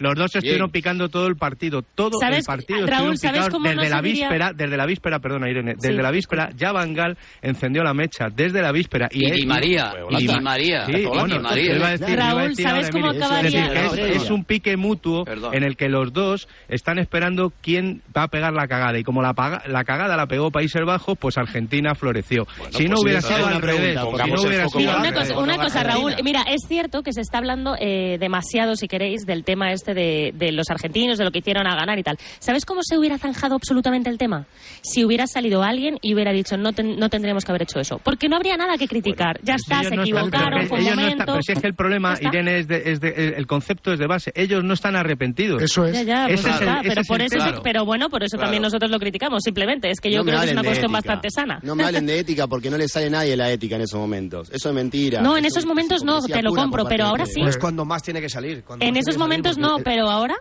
los dos estuvieron picando todo el partido. Todo el partido. Raúl, ¿sabes cómo desde la víspera, desde la víspera, perdona Irene, desde la víspera ya Van Gaal encendió la mecha desde la víspera y, y, María pues y, María, sí, bueno, María. Raúl, ¿sabes cómo es, decir, es, es, un pique mutuo en el que los dos están esperando quién va a pegar la cagada. Y como la, la cagada la pegó Países Bajos, pues Argentina floreció. Si no pues hubiera sido al revés, si no hubiera sido una, cosa, una cosa, Raúl, mira, es cierto que se está hablando eh, demasiado, si queréis, del tema este de, de los argentinos, de lo que hicieron a ganar y tal. ¿Sabes cómo se hubiera zanjado absolutamente el tema? Si hubiera salido alguien y hubiera dicho no, ten, no tendríamos que haber hecho eso. Porque no habría nada que criticar. Ya pues está, se equivocaron, fue momento. Pero si es que el problema, Irene, es de, es es de, el concepto es de base. Ellos no están arrepentidos. Eso es. Pues pero, por eso claro. bueno, por eso también nosotros lo criticamos, simplemente. Es que yo no creo que es una cuestión ética. bastante sana. No me hablen de ética porque no le sale nadie la ética en esos momentos. Eso es mentira. No, en eso, esos momentos no, te lo compro, pero ahora sí. Es cuando más tiene que salir. En esos momentos no, pero ahora.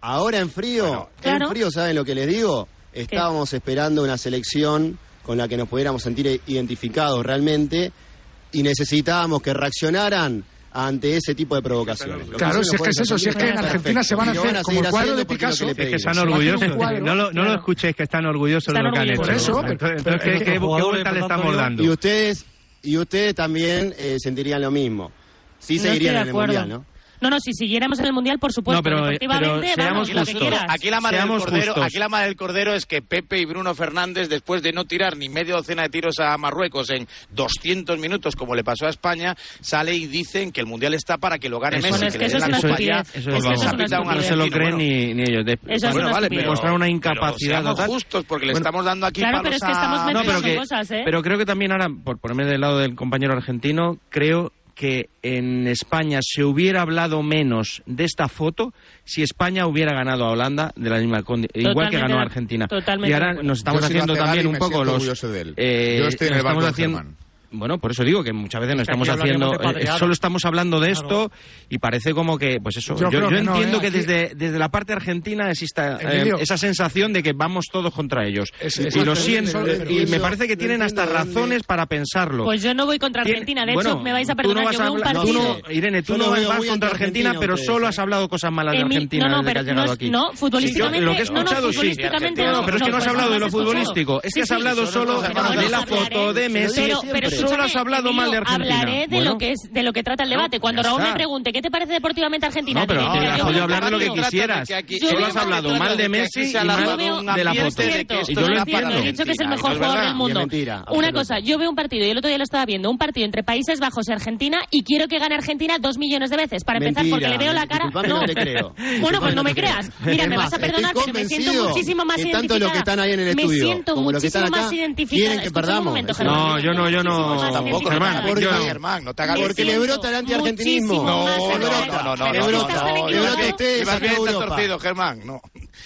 Ahora en frío, bueno, claro. en frío, ¿saben lo que les digo? Estábamos ¿Qué? esperando una selección con la que nos pudiéramos sentir identificados realmente y necesitábamos que reaccionaran ante ese tipo de provocaciones. Claro, si es que es eso, si es que en Argentina se van a hacer como el cuadro de Picasso. Es que están orgullosos, no lo escuchéis que están orgullosos de lo que han hecho. Por eso, entonces, ¿qué vuelta le estamos dando? Y ustedes y ustedes también eh, sentirían lo mismo. Sí no seguirían en el acuerdo. Mundial, ¿no? No, no, si siguiéramos en el Mundial, por supuesto. No, pero, eh, pero seamos vamos, justos. Lo que aquí, la madre seamos del cordero, justos. aquí la madre del cordero es que Pepe y Bruno Fernández, después de no tirar ni media docena de tiros a Marruecos en 200 minutos, como le pasó a España, sale y dicen que el Mundial está para que lo gane Messi. Bueno, es que, eso, es, eso es una No se lo creen ni, ellos. Bueno, vale, pero, mostrar una incapacidad pero total. justos, porque le estamos dando aquí claro, pero es que estamos a... cosas, ¿eh? Pero creo que también ahora, por ponerme del lado del compañero argentino, creo que en España se hubiera hablado menos de esta foto si España hubiera ganado a Holanda de la misma totalmente igual que ganó a Argentina. Totalmente y ahora nos estamos haciendo también un poco los. Eh, Yo estoy en el estamos haciendo, bueno, por eso digo que muchas veces no estamos haciendo, solo estamos hablando de esto y parece como que, pues eso, yo, yo, entiendo que desde, desde la parte argentina exista esa sensación de que vamos todos contra ellos. Y lo siento, y me parece que tienen hasta razones para pensarlo. Pues yo no voy contra Argentina, de hecho me vais a perdonar, no yo a hablar, Irene, tú no vas contra, Argentina, pero solo has hablado cosas malas de Argentina no, desde que has llegado aquí. No, futbolísticamente, lo que he escuchado sí, pero es que no has hablado de lo futbolístico, es que has hablado solo de la foto de Messi solo has hablado mal de Argentina. Hablaré de, bueno. lo que es, de lo que trata el debate. Cuando Raúl está. me pregunte, ¿qué te parece deportivamente Argentina? No, pero no, te no, yo hablar de lo que quisieras. Solo has hablado mal de Messi y mal de la foto. Y yo lo he dicho que es el mejor jugador del mundo. Una cosa, yo veo un partido, y el otro día lo estaba viendo, un partido entre Países Bajos y Argentina y quiero que gane Argentina dos millones de veces. Para empezar, porque le veo la cara... No, le creo. Bueno, pues no me creas. Mira, me vas a perdonar, pero me siento muchísimo más identificada. tanto los que están ahí en el estudio como que están acá quieren que perdamos. No, yo no, yo no Tampoco. Germán, Porque- Germán, no te hagas Porque le brota el antiargentinismo. No, no, no, no, no, no, no, tan no, Le brota a ustedes Ibas bien, estás torcido, Germán. No.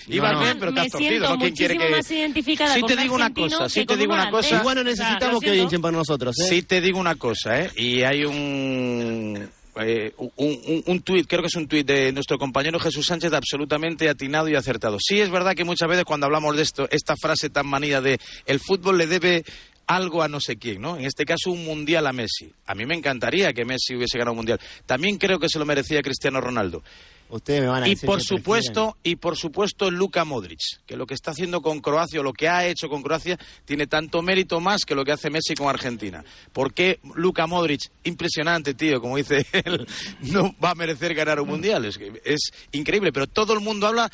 Ibas no. bien, pero estás torcido. ¿no? ¿Quién quiere que.? Sí te digo una cosa, sí te digo un una cosa. Igual no necesitamos que hinchen por nosotros, ¿eh? Sí te digo una cosa, ¿eh? Y hay un eh, un, un, un tuit, creo que es un tuit de nuestro compañero Jesús Sánchez absolutamente atinado y acertado. Sí es verdad que muchas veces cuando hablamos de esto, esta frase tan manida de el fútbol le debe algo a no sé quién, ¿no? En este caso un mundial a Messi. A mí me encantaría que Messi hubiese ganado un mundial. También creo que se lo merecía Cristiano Ronaldo. Ustedes me van a Y decir por supuesto, y por supuesto Luka Modric, que lo que está haciendo con Croacia o lo que ha hecho con Croacia tiene tanto mérito más que lo que hace Messi con Argentina. ¿Por qué Luka Modric, impresionante tío, como dice él, no va a merecer ganar un mundial? Es increíble, pero todo el mundo habla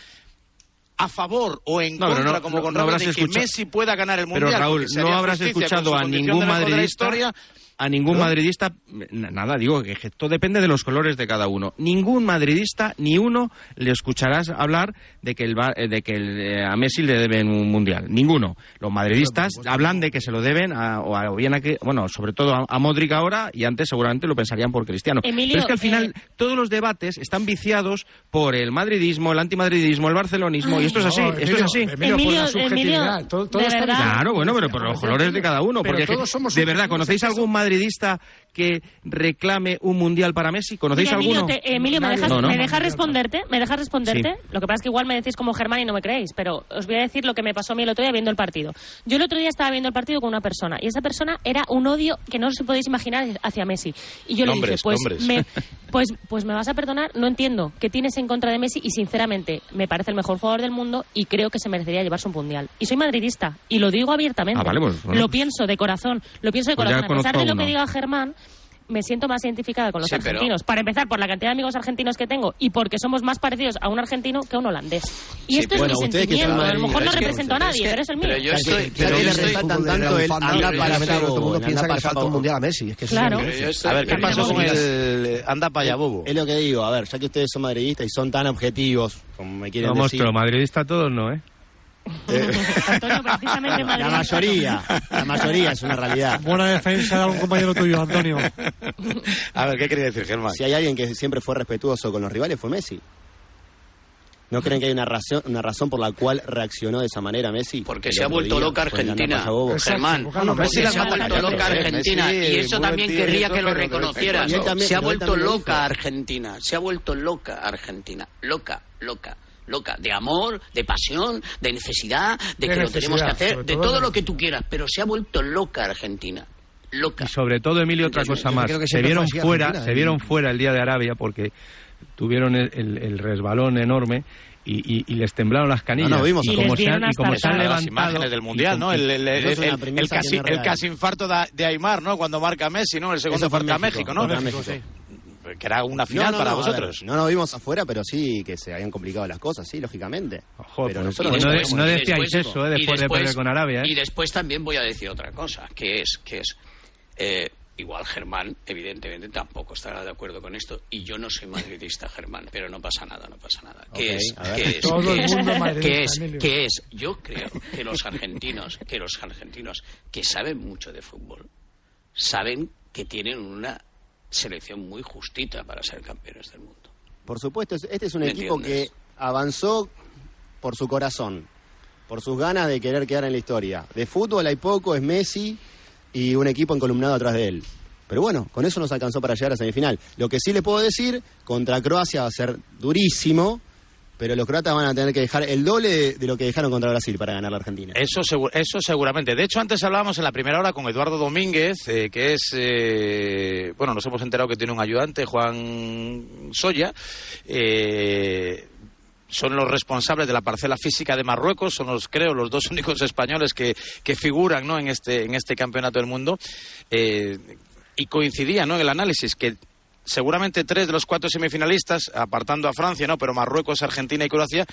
a favor o en No, pero contra, no- como no- con no habrás de que Messi pueda ganar el Pero mundial. Raúl, porque sería no habrás escuchado a ningún madridista, historia. A ningún madridista, nada, digo que todo depende de los colores de cada uno. Ningún madridista, ni uno, le escucharás hablar de que, el, eh, de que el, eh, a Messi le deben un mundial. Ninguno. Los madridistas hablan de que se lo deben a, o a- o bien a que, bueno, sobre todo a, a Modric ahora y antes seguramente lo pensarían por Cristiano. Emilio, Pero es que al final eh, todos los debates están viciados por el madridismo, el antimadridismo, el barcelonismo y esto es así, No, esto Emilio, es así. Emilio, por la subjetividad. Todo- todo de está verdad. Claro, bueno, pero por los colores de cada uno. Pero Porque todos somos de verdad, ¿conocéis algún madridista madridista que reclame un mundial para Messi? ¿Conocéis Mira, Emilio, alguno? te- Emilio, ¿me dejas, No, no. ¿me dejas responderte? ¿Me dejas responderte? Sí. Lo que pasa es que igual me decís como Germán y no me creéis, pero os voy a decir lo que me pasó a mí el otro día viendo el partido. Yo el otro día estaba viendo el partido con una persona y esa persona era un odio que no os podéis imaginar hacia Messi. Y yo le dije, pues nombres. me, pues, pues me vas a perdonar, no entiendo qué tienes en contra de Messi y sinceramente me parece el mejor jugador del mundo y creo que se merecería llevarse un mundial. Y soy madridista y lo digo abiertamente. Ah, vale, pues, bueno. Lo pienso de corazón, lo pienso de Pues corazón. A pesar de lo que diga Germán, me siento más identificada con los Sí, pero- argentinos. Para empezar, por la cantidad de amigos argentinos que tengo y porque somos más parecidos a un argentino que a un holandés. Y Sí, esto bueno, es mi sentimiento. A lo mejor no represento a pero es nadie, que- pero es el mío. pero yo estoy, Pero pero yo tanto el anda yo para estoy- allá, todo el mundo piensa que le falta un mundial a Messi. Es que Claro. increíble. Yo estoy- A ver, ¿qué pasó con el anda para allá, bobo? Es lo que digo, a ver, ya que ustedes son madridistas y son tan objetivos, como me quieren No, decir. monstruo, madridista todos no, ¿eh? Antonio, precisamente en Madrid. La mayoría, la mayoría es una realidad. Buena defensa de algún compañero tuyo, Antonio. A ver, ¿qué quería decir, Germán? Si hay alguien que siempre fue respetuoso con los rivales fue Messi. ¿No creen que hay una razón, una razón por la cual reaccionó de esa manera Messi? Porque se ha vuelto día, loca Argentina. Germán. Messi se ha vuelto loca Argentina Messi, y eso también tío, querría que lo reconocieras. Se ha vuelto loca. Argentina, se ha vuelto loca Argentina, loca, loca. Loca, de amor, de pasión, de necesidad, de, De que lo tenemos que hacer, de todo lo que tú quieras, pero se ha vuelto loca Argentina. Loca. Y sobre todo, Emilio, otra cosa yo más. que Se vieron fuera, Argentina, se vieron fuera el día de Arabia porque tuvieron el, el- el resbalón enorme y, y- y les temblaron las canillas. No, no, vimos y, Y como se han, y como se han el- las levantado imágenes del mundial, ¿no? El, el- el- casi, casi infarto de, Aymar, ¿no? Cuando marca Messi, ¿no? El segundo en marca México, ¿no? Que era una final No, no, para no, vosotros. ver, no nos vimos afuera, pero sí que se habían complicado las cosas, sí, lógicamente. Ojo, pero pues, nosotros no, decíais después- eso, ¿eh? después de perder con Arabia. ¿eh? Y después también voy a decir otra cosa, que es, que es, eh, igual Germán, evidentemente, tampoco estará de acuerdo con esto, y yo no soy madridista, Germán, pero no pasa nada, no pasa nada. ¿Qué es? ¿Qué es? Todo ¿Qué el es? mundo madridista, ¿Qué es? Emilio. ¿Qué es? Yo creo que los argentinos, que los argentinos que saben mucho de fútbol, saben que tienen una selección muy justita para ser campeones del mundo. Por supuesto, es- este es un ¿Me equipo entiendes? que avanzó por su corazón, por sus ganas de querer quedar en la historia. De fútbol hay poco, es Messi y un equipo encolumnado atrás de él. Pero bueno, con eso nos alcanzó para llegar a semifinal. Lo que sí le puedo decir, contra Croacia va a ser durísimo, pero los croatas van a tener que dejar el doble de, lo que dejaron contra Brasil para ganar la Argentina. Eso, eso seguramente. De hecho, antes hablábamos en la primera hora con Eduardo Domínguez, eh, que es, eh, bueno, nos hemos enterado que tiene un ayudante, Juan Soya. eh, son los responsables de la parcela física de Marruecos, son los, creo, los dos únicos españoles que, que figuran ¿no? en, este, en este campeonato del mundo. Y coincidía ¿no? en el análisis que seguramente tres de los cuatro semifinalistas, apartando a Francia, ¿no? pero Marruecos, Argentina y Croacia,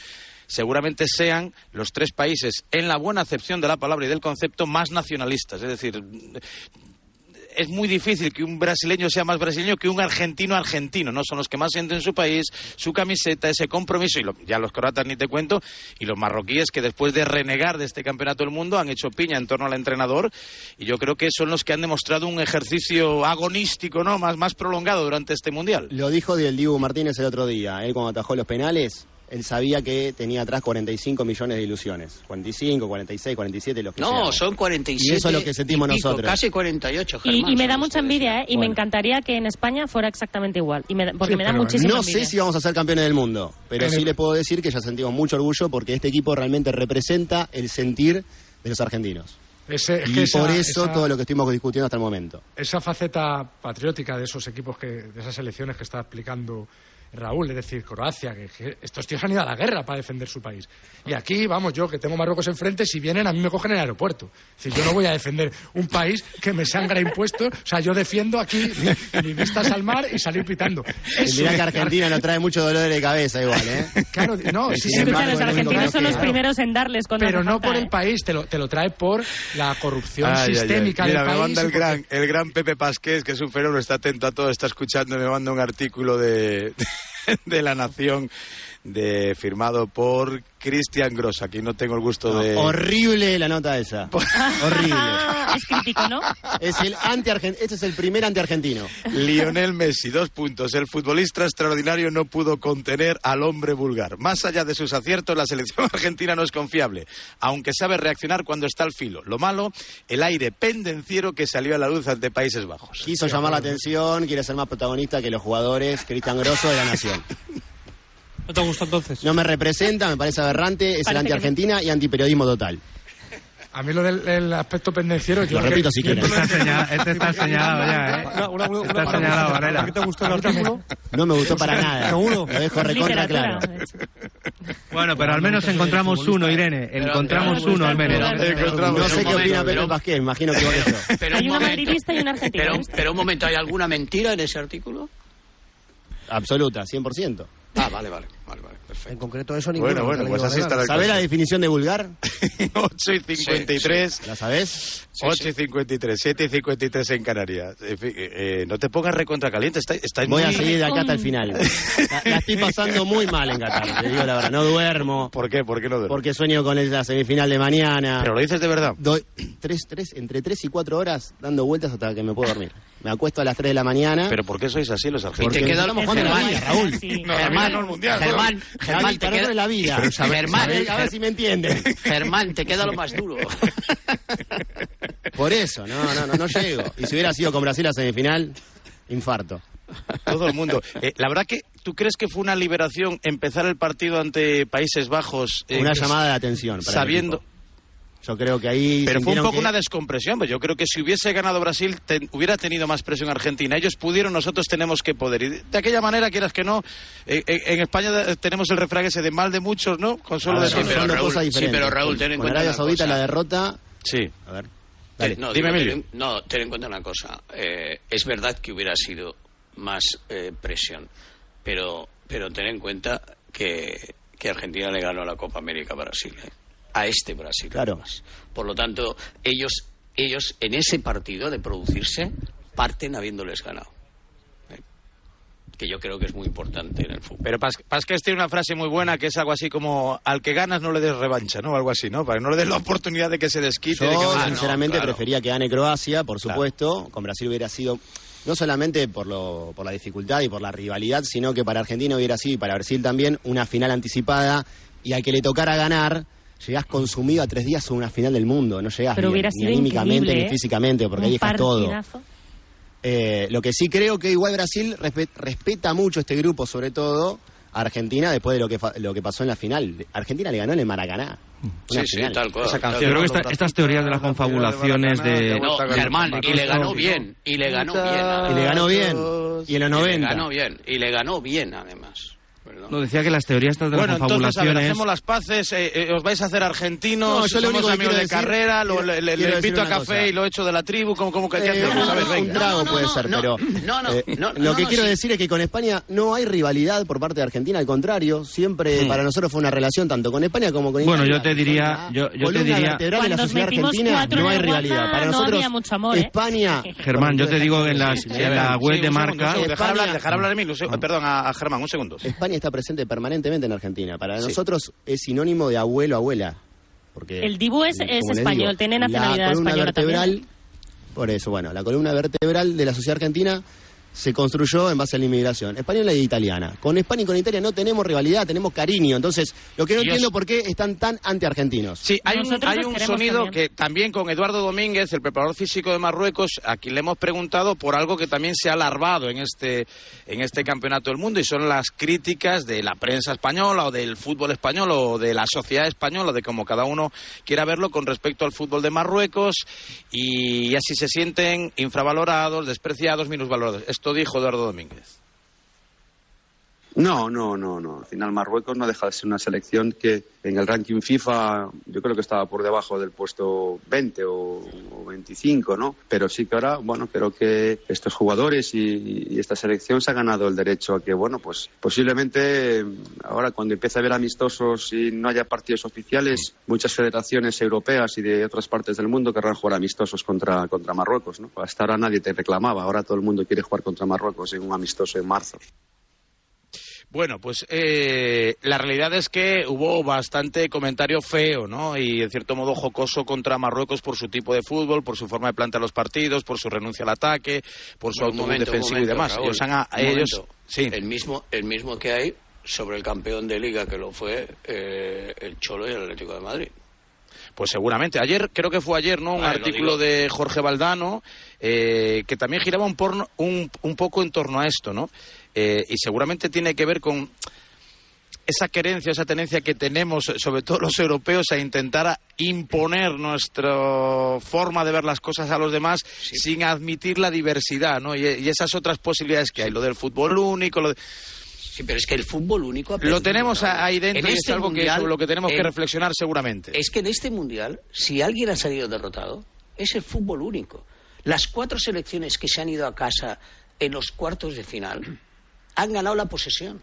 seguramente sean los tres países, en la buena acepción de la palabra y del concepto, más nacionalistas. Es decir, es muy difícil que un brasileño sea más brasileño que un argentino argentino, ¿no? Son los que más sienten su país, su camiseta, ese compromiso, y ya los croatas ni te cuento, y los marroquíes que después de renegar de este campeonato del mundo han hecho piña en torno al entrenador, y yo creo que son los que han demostrado un ejercicio agonístico, ¿no? Más, más prolongado durante este mundial. Lo dijo del Dibu Martínez el otro día, él cuando atajó los penales, él sabía que tenía atrás 45 millones de ilusiones. 45, 46, 47, los que No, sean. son 47. Y eso es lo que sentimos y pico, nosotros. Casi 48, Y, Germán, y me da mucha envidia, ¿eh? Y me Bueno. encantaría que en España fuera exactamente igual. Y me porque Sí, me da pero muchísima No envidia. sé si vamos a ser campeones del mundo, pero sí le puedo decir que ya sentimos mucho orgullo porque este equipo realmente representa el sentir de los argentinos. Ese- es y que esa- por eso esa- todo lo que estuvimos discutiendo hasta el momento. esa faceta patriótica de esos equipos que de esas elecciones que está explicando Raúl, es decir, Croacia, que, que estos tíos han ido a la guerra para defender su país. Y aquí, vamos, yo que tengo Marruecos enfrente, si vienen a mí me cogen en el aeropuerto. Es decir, yo no voy a defender un país que me sangra impuestos, o sea, yo defiendo aquí mi- mis vistas al mar y salir pitando. Eso mirá es- que Argentina nos trae mucho dolor de cabeza igual, ¿eh? Claro, no, sí, sí, embargo, los argentinos que son los primeros en darles cuando pero no falta, por ¿eh? el país, te lo, te lo trae por la corrupción Ay, ay, ay. sistémica Mira, del me país. manda el porque- gran, el gran Pepe Pasqués, que es un fenómeno, está atento a todo, está escuchando, me manda un artículo de, de La Nación de firmado por Cristian Gross. Aquí no tengo el gusto de... Horrible la nota esa. Horrible. Es crítico, ¿no? Es el anti este es el primer anti-argentino. Lionel Messi, dos puntos. El futbolista extraordinario no pudo contener al hombre vulgar. Más allá de sus aciertos, la selección argentina no es confiable, aunque sabe reaccionar cuando está al filo. Lo malo, el aire pendenciero que salió a la luz ante Países Bajos. Quiso llamar la atención, quiere ser más protagonista que los jugadores Cristian Grosso de la Nación. ¿No te gusta entonces? No me representa, me parece aberrante, es el que anti-argentina y antiperiodismo total. A mí lo del el aspecto pendenciero... yo Lo repito si yo quieres. no entiendo. señalado- este está señalado ya, ¿eh? Una, una, una, Está una- señalado, Varela. ¿Por qué te gustó el artículo? No me gustó para nada. ¿Seguro? Lo dejo recontra claro. Bueno, pero al menos encontramos uno, Irene. Encontramos uno al menos. No sé qué opina Pepe pero- Pasqué, imagino que que yo. Pero Hay un una madridista y pero, ¿viste? pero un momento, ¿hay alguna mentira en ese artículo? Absoluta, 100%. Ah, vale, vale, vale, vale, perfecto. En concreto eso ninguno. Bueno, bueno, pues así está la ¿Sabés la definición de vulgar? 8 y 53. ¿La sabés? 8 y 53, 7 y 53 en Canarias. En fin, eh, eh, no te pongas recontra caliente, está, estáis Voy muy... a seguir de acá hasta el final. La, la estoy pasando muy mal en Qatar, te digo la verdad. No duermo, ¿Por qué? ¿Por qué no duermes? porque sueño con la semifinal de mañana. ¿Pero lo dices de verdad? Doy tres, tres, entre 3 y 4 horas dando vueltas hasta que me puedo dormir. Me acuesto a las 3 de la mañana. ¿Pero por qué sois así los Y argentinos? te Porque queda estamos jugando la Germán, vida, Raúl. Sí. No, Germán, no mundial, Germán, Javi, Germán, te queda, de la vida. Germán, a ver, a ver si me entienden. Germán, te queda lo más duro. Por eso, no, no, no, no llego. Y si hubiera sido con Brasil a semifinal, infarto. Todo el mundo. Eh, la verdad que, ¿tú crees que fue una liberación empezar el partido ante Países Bajos? eh, Una que- llamada de atención. para el Sabiendo... Yo creo que ahí. Pero fue un poco que- una descompresión. pues Yo creo que si hubiese ganado Brasil, te- hubiera tenido más presión Argentina. Ellos pudieron, nosotros tenemos que poder. Y de, aquella manera, quieras que no, eh, eh, en España tenemos el refrán ese de mal de muchos, ¿no? Con solo A ver, de Sí, pero Raúl- sí, pero Raúl, ten en Con cuenta Arabia Saudita la derrota. Sí. A ver. Dale. No, Dime, digo, ten- no, ten en cuenta una cosa. Eh, es verdad que hubiera sido más eh, presión, pero, pero ten en cuenta que, que Argentina le ganó la Copa América a Brasil. A este Brasil. Claro. además. Por lo tanto, ellos, ellos en ese partido de producirse parten habiéndoles ganado. ¿eh? Que yo creo que es muy importante en el fútbol. Pero Pas- tiene una frase muy buena que es algo así como: al que ganas no le des revancha, ¿no? Algo así, ¿no? Para que no le des la oportunidad de que se desquite. de que Yo, no- sinceramente, claro. prefería que gane Croacia, por Claro. supuesto. Con Brasil hubiera sido. No solamente por, lo, por la dificultad y por la rivalidad, sino que para Argentina hubiera sido, y para Brasil también, una final anticipada. Y al que le tocara ganar, llegás consumido a tres días a una final del mundo. No llegás Pero ni sido anímicamente increíble, ni ¿eh? físicamente, porque ahí dejas todo. Eh, lo que sí creo que igual Brasil respe- respeta mucho este grupo, sobre todo a Argentina, después de lo que, fa- lo que pasó en la final. Argentina le ganó en el Maracaná. Una Sí, sí, tal cual. Esa tal canción, Yo creo que esta- estas teorías de las confabulaciones de... No, Germán, y le ganó bien, y le ganó bien. Y le ganó bien. Y en los Y 90. le ganó bien, y le ganó bien además. No, decía que las teorías estas de Bueno, las entonces, a ver, confabulaciones... hacemos las paces, eh, eh, os vais a hacer argentinos, No, yo lo somos único que amigos de decir- carrera, lo- le, invito a café cosa. y lo echo de la tribu, como, como que ¿qué Eh, hacemos? A ver, un trago No, no, puede no, ser, no, pero no, no, eh, no, lo no, que no, quiero sí. decir es que con España no hay rivalidad por parte de Argentina, al contrario, siempre Mm. para nosotros fue una relación tanto con España como con Bueno, yo te diría- yo- yo te diría- vertebral de la sociedad argentina no hay rivalidad. Para no nosotros. España Germán, yo te digo en, la web de marca... dejar hablar, dejar hablar a segundo, perdón, a, a Germán, un segundo. España está presente permanentemente en Argentina. Para Sí. nosotros es sinónimo de abuelo abuela. Porque, El Dibu es- español, tiene nacionalidad la columna española vertebral, también. Por eso, bueno, la columna vertebral de la sociedad argentina se construyó en base a la inmigración, española e italiana. Con España y con Italia no tenemos rivalidad, tenemos cariño. Entonces, lo que no Y entiendo por qué están tan anti-argentinos. Sí, hay un, hay un sonido también. que también con Eduardo Domínguez, el preparador físico de Marruecos, a quien le hemos preguntado por algo que también se ha alarvado en este, en este campeonato del mundo y son las críticas de la prensa española o del fútbol español o de la sociedad española, de como cada uno quiera verlo con respecto al fútbol de Marruecos y así se sienten infravalorados, despreciados, minusvalorados. Esto dijo Eduardo Domínguez. No, no, no, no. Al final Marruecos no deja de ser una selección que en el ranking FIFA yo creo que estaba por debajo del puesto 20 o, o 25, ¿no? Pero sí que ahora, bueno, creo que estos jugadores y, y esta selección se ha ganado el derecho a que, bueno, pues posiblemente ahora cuando empiece a haber amistosos y no haya partidos oficiales, muchas federaciones europeas y de otras partes del mundo querrán jugar amistosos contra, contra Marruecos, ¿no? Hasta ahora nadie te reclamaba, ahora todo el mundo quiere jugar contra Marruecos en un amistoso en marzo. Bueno, pues eh, la realidad es que hubo bastante comentario feo, ¿no? Y en cierto modo jocoso contra Marruecos por su tipo de fútbol, por su forma de plantear los partidos, por su renuncia al ataque, por su autobús defensivo momento, y demás. Raúl, Ellos han a- ellos, momento. sí. El mismo, el mismo que hay sobre el campeón de liga que lo fue eh, el Cholo y el Atlético de Madrid. Pues seguramente. Ayer, creo que fue ayer, ¿no? Un artículo de Jorge Valdano eh, que también giraba un, porno- un, un poco en torno a esto, ¿no? Eh, y seguramente tiene que ver con esa querencia, esa tendencia que tenemos, sobre todo los europeos, a intentar a imponer nuestra forma de ver las cosas a los demás sin admitir la diversidad, ¿no? Y, y esas otras posibilidades que hay, lo del fútbol único, lo de- Sí, pero es que el fútbol único... ha Lo tenemos ahí dentro En y es este algo que, sobre lo que tenemos que reflexionar seguramente. Es que en este mundial, si alguien ha salido derrotado, es el fútbol único. Las cuatro selecciones que se han ido a casa en los cuartos de final han ganado la posesión.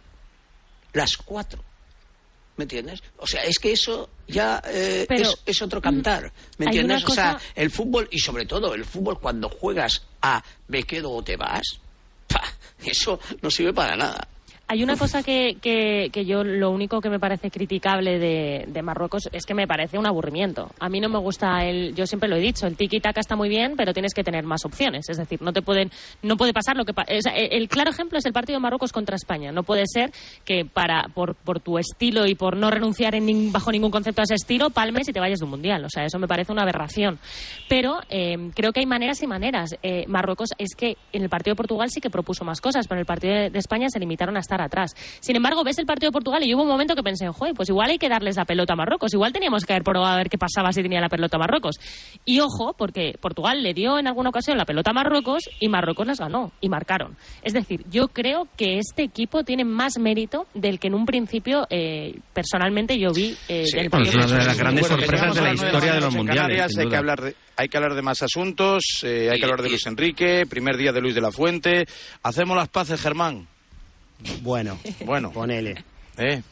Las cuatro. ¿Me entiendes? O sea, es que eso ya eh, Pero, es, es otro cantar. ¿Me hay entiendes? O sea, el fútbol, y sobre todo el fútbol cuando juegas a me quedo o te vas, ¡pa! eso no sirve para nada. Hay una cosa que, que, yo lo único que me parece criticable de, de Marruecos es que me parece un aburrimiento. A mí no me gusta el, yo siempre lo he dicho, el tiki taka está muy bien, pero tienes que tener más opciones. Es decir, no te pueden, no puede pasar lo que o sea, el, claro ejemplo es el partido de Marruecos contra España. No puede ser que para por, por tu estilo y por no renunciar en bajo ningún concepto a ese estilo palmes y te vayas de un mundial. O sea, eso me parece una aberración. Pero eh, creo que hay maneras y maneras. Eh, Marruecos es que en el partido de Portugal sí que propuso más cosas, pero en el partido de España se limitaron a estar atrás. Sin embargo, ves el partido de Portugal y hubo un momento que pensé, joder, pues igual hay que darles la pelota a Marruecos, igual teníamos que haber probado a ver qué pasaba si tenía la pelota a Marruecos. Y ojo, porque Portugal le dio en alguna ocasión la pelota a Marruecos y Marruecos las ganó y marcaron. Es decir, yo creo que este equipo tiene más mérito del que en un principio eh, personalmente yo vi eh, del bueno, partido es una de las de grandes Bueno, sorpresas de la historia de los mundiales, hay, que hablar de, hay que hablar de más asuntos, eh, hay que hablar de Luis Enrique, primer día de Luis de la Fuente. Hacemos las paces, Germán. Bueno, Bueno. ponele. ¿Eh?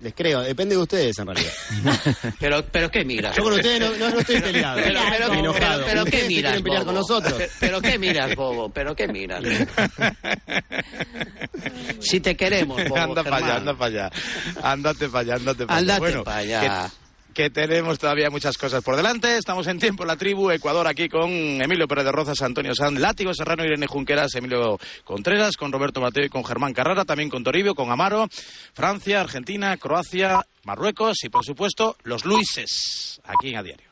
Les creo, depende de ustedes en realidad. Pero, pero ¿qué miras? Yo con ustedes no, no- no estoy peleado. Pero, pero, Estoy enojado. pero, pero ¿qué miras, quieren pelear con nosotros. Pero, ¿qué miras, bobo? ¿Pero qué miras? si te queremos, bobo, anda para allá, anda para allá. Ándate para allá, ándate para allá. Ándate Bueno, pa' allá. Que, que tenemos todavía muchas cosas por delante. Estamos en tiempo la tribu Ecuador aquí con Emilio Pérez de Rozas, Antonio Sanz, Látigo Serrano, Irene Junqueras, Emilio Contreras, con Roberto Mateo y con Germán Carrara, también con Toribio, con Amaro, Francia, Argentina, Croacia, Marruecos y por supuesto los Luises aquí en A Diario.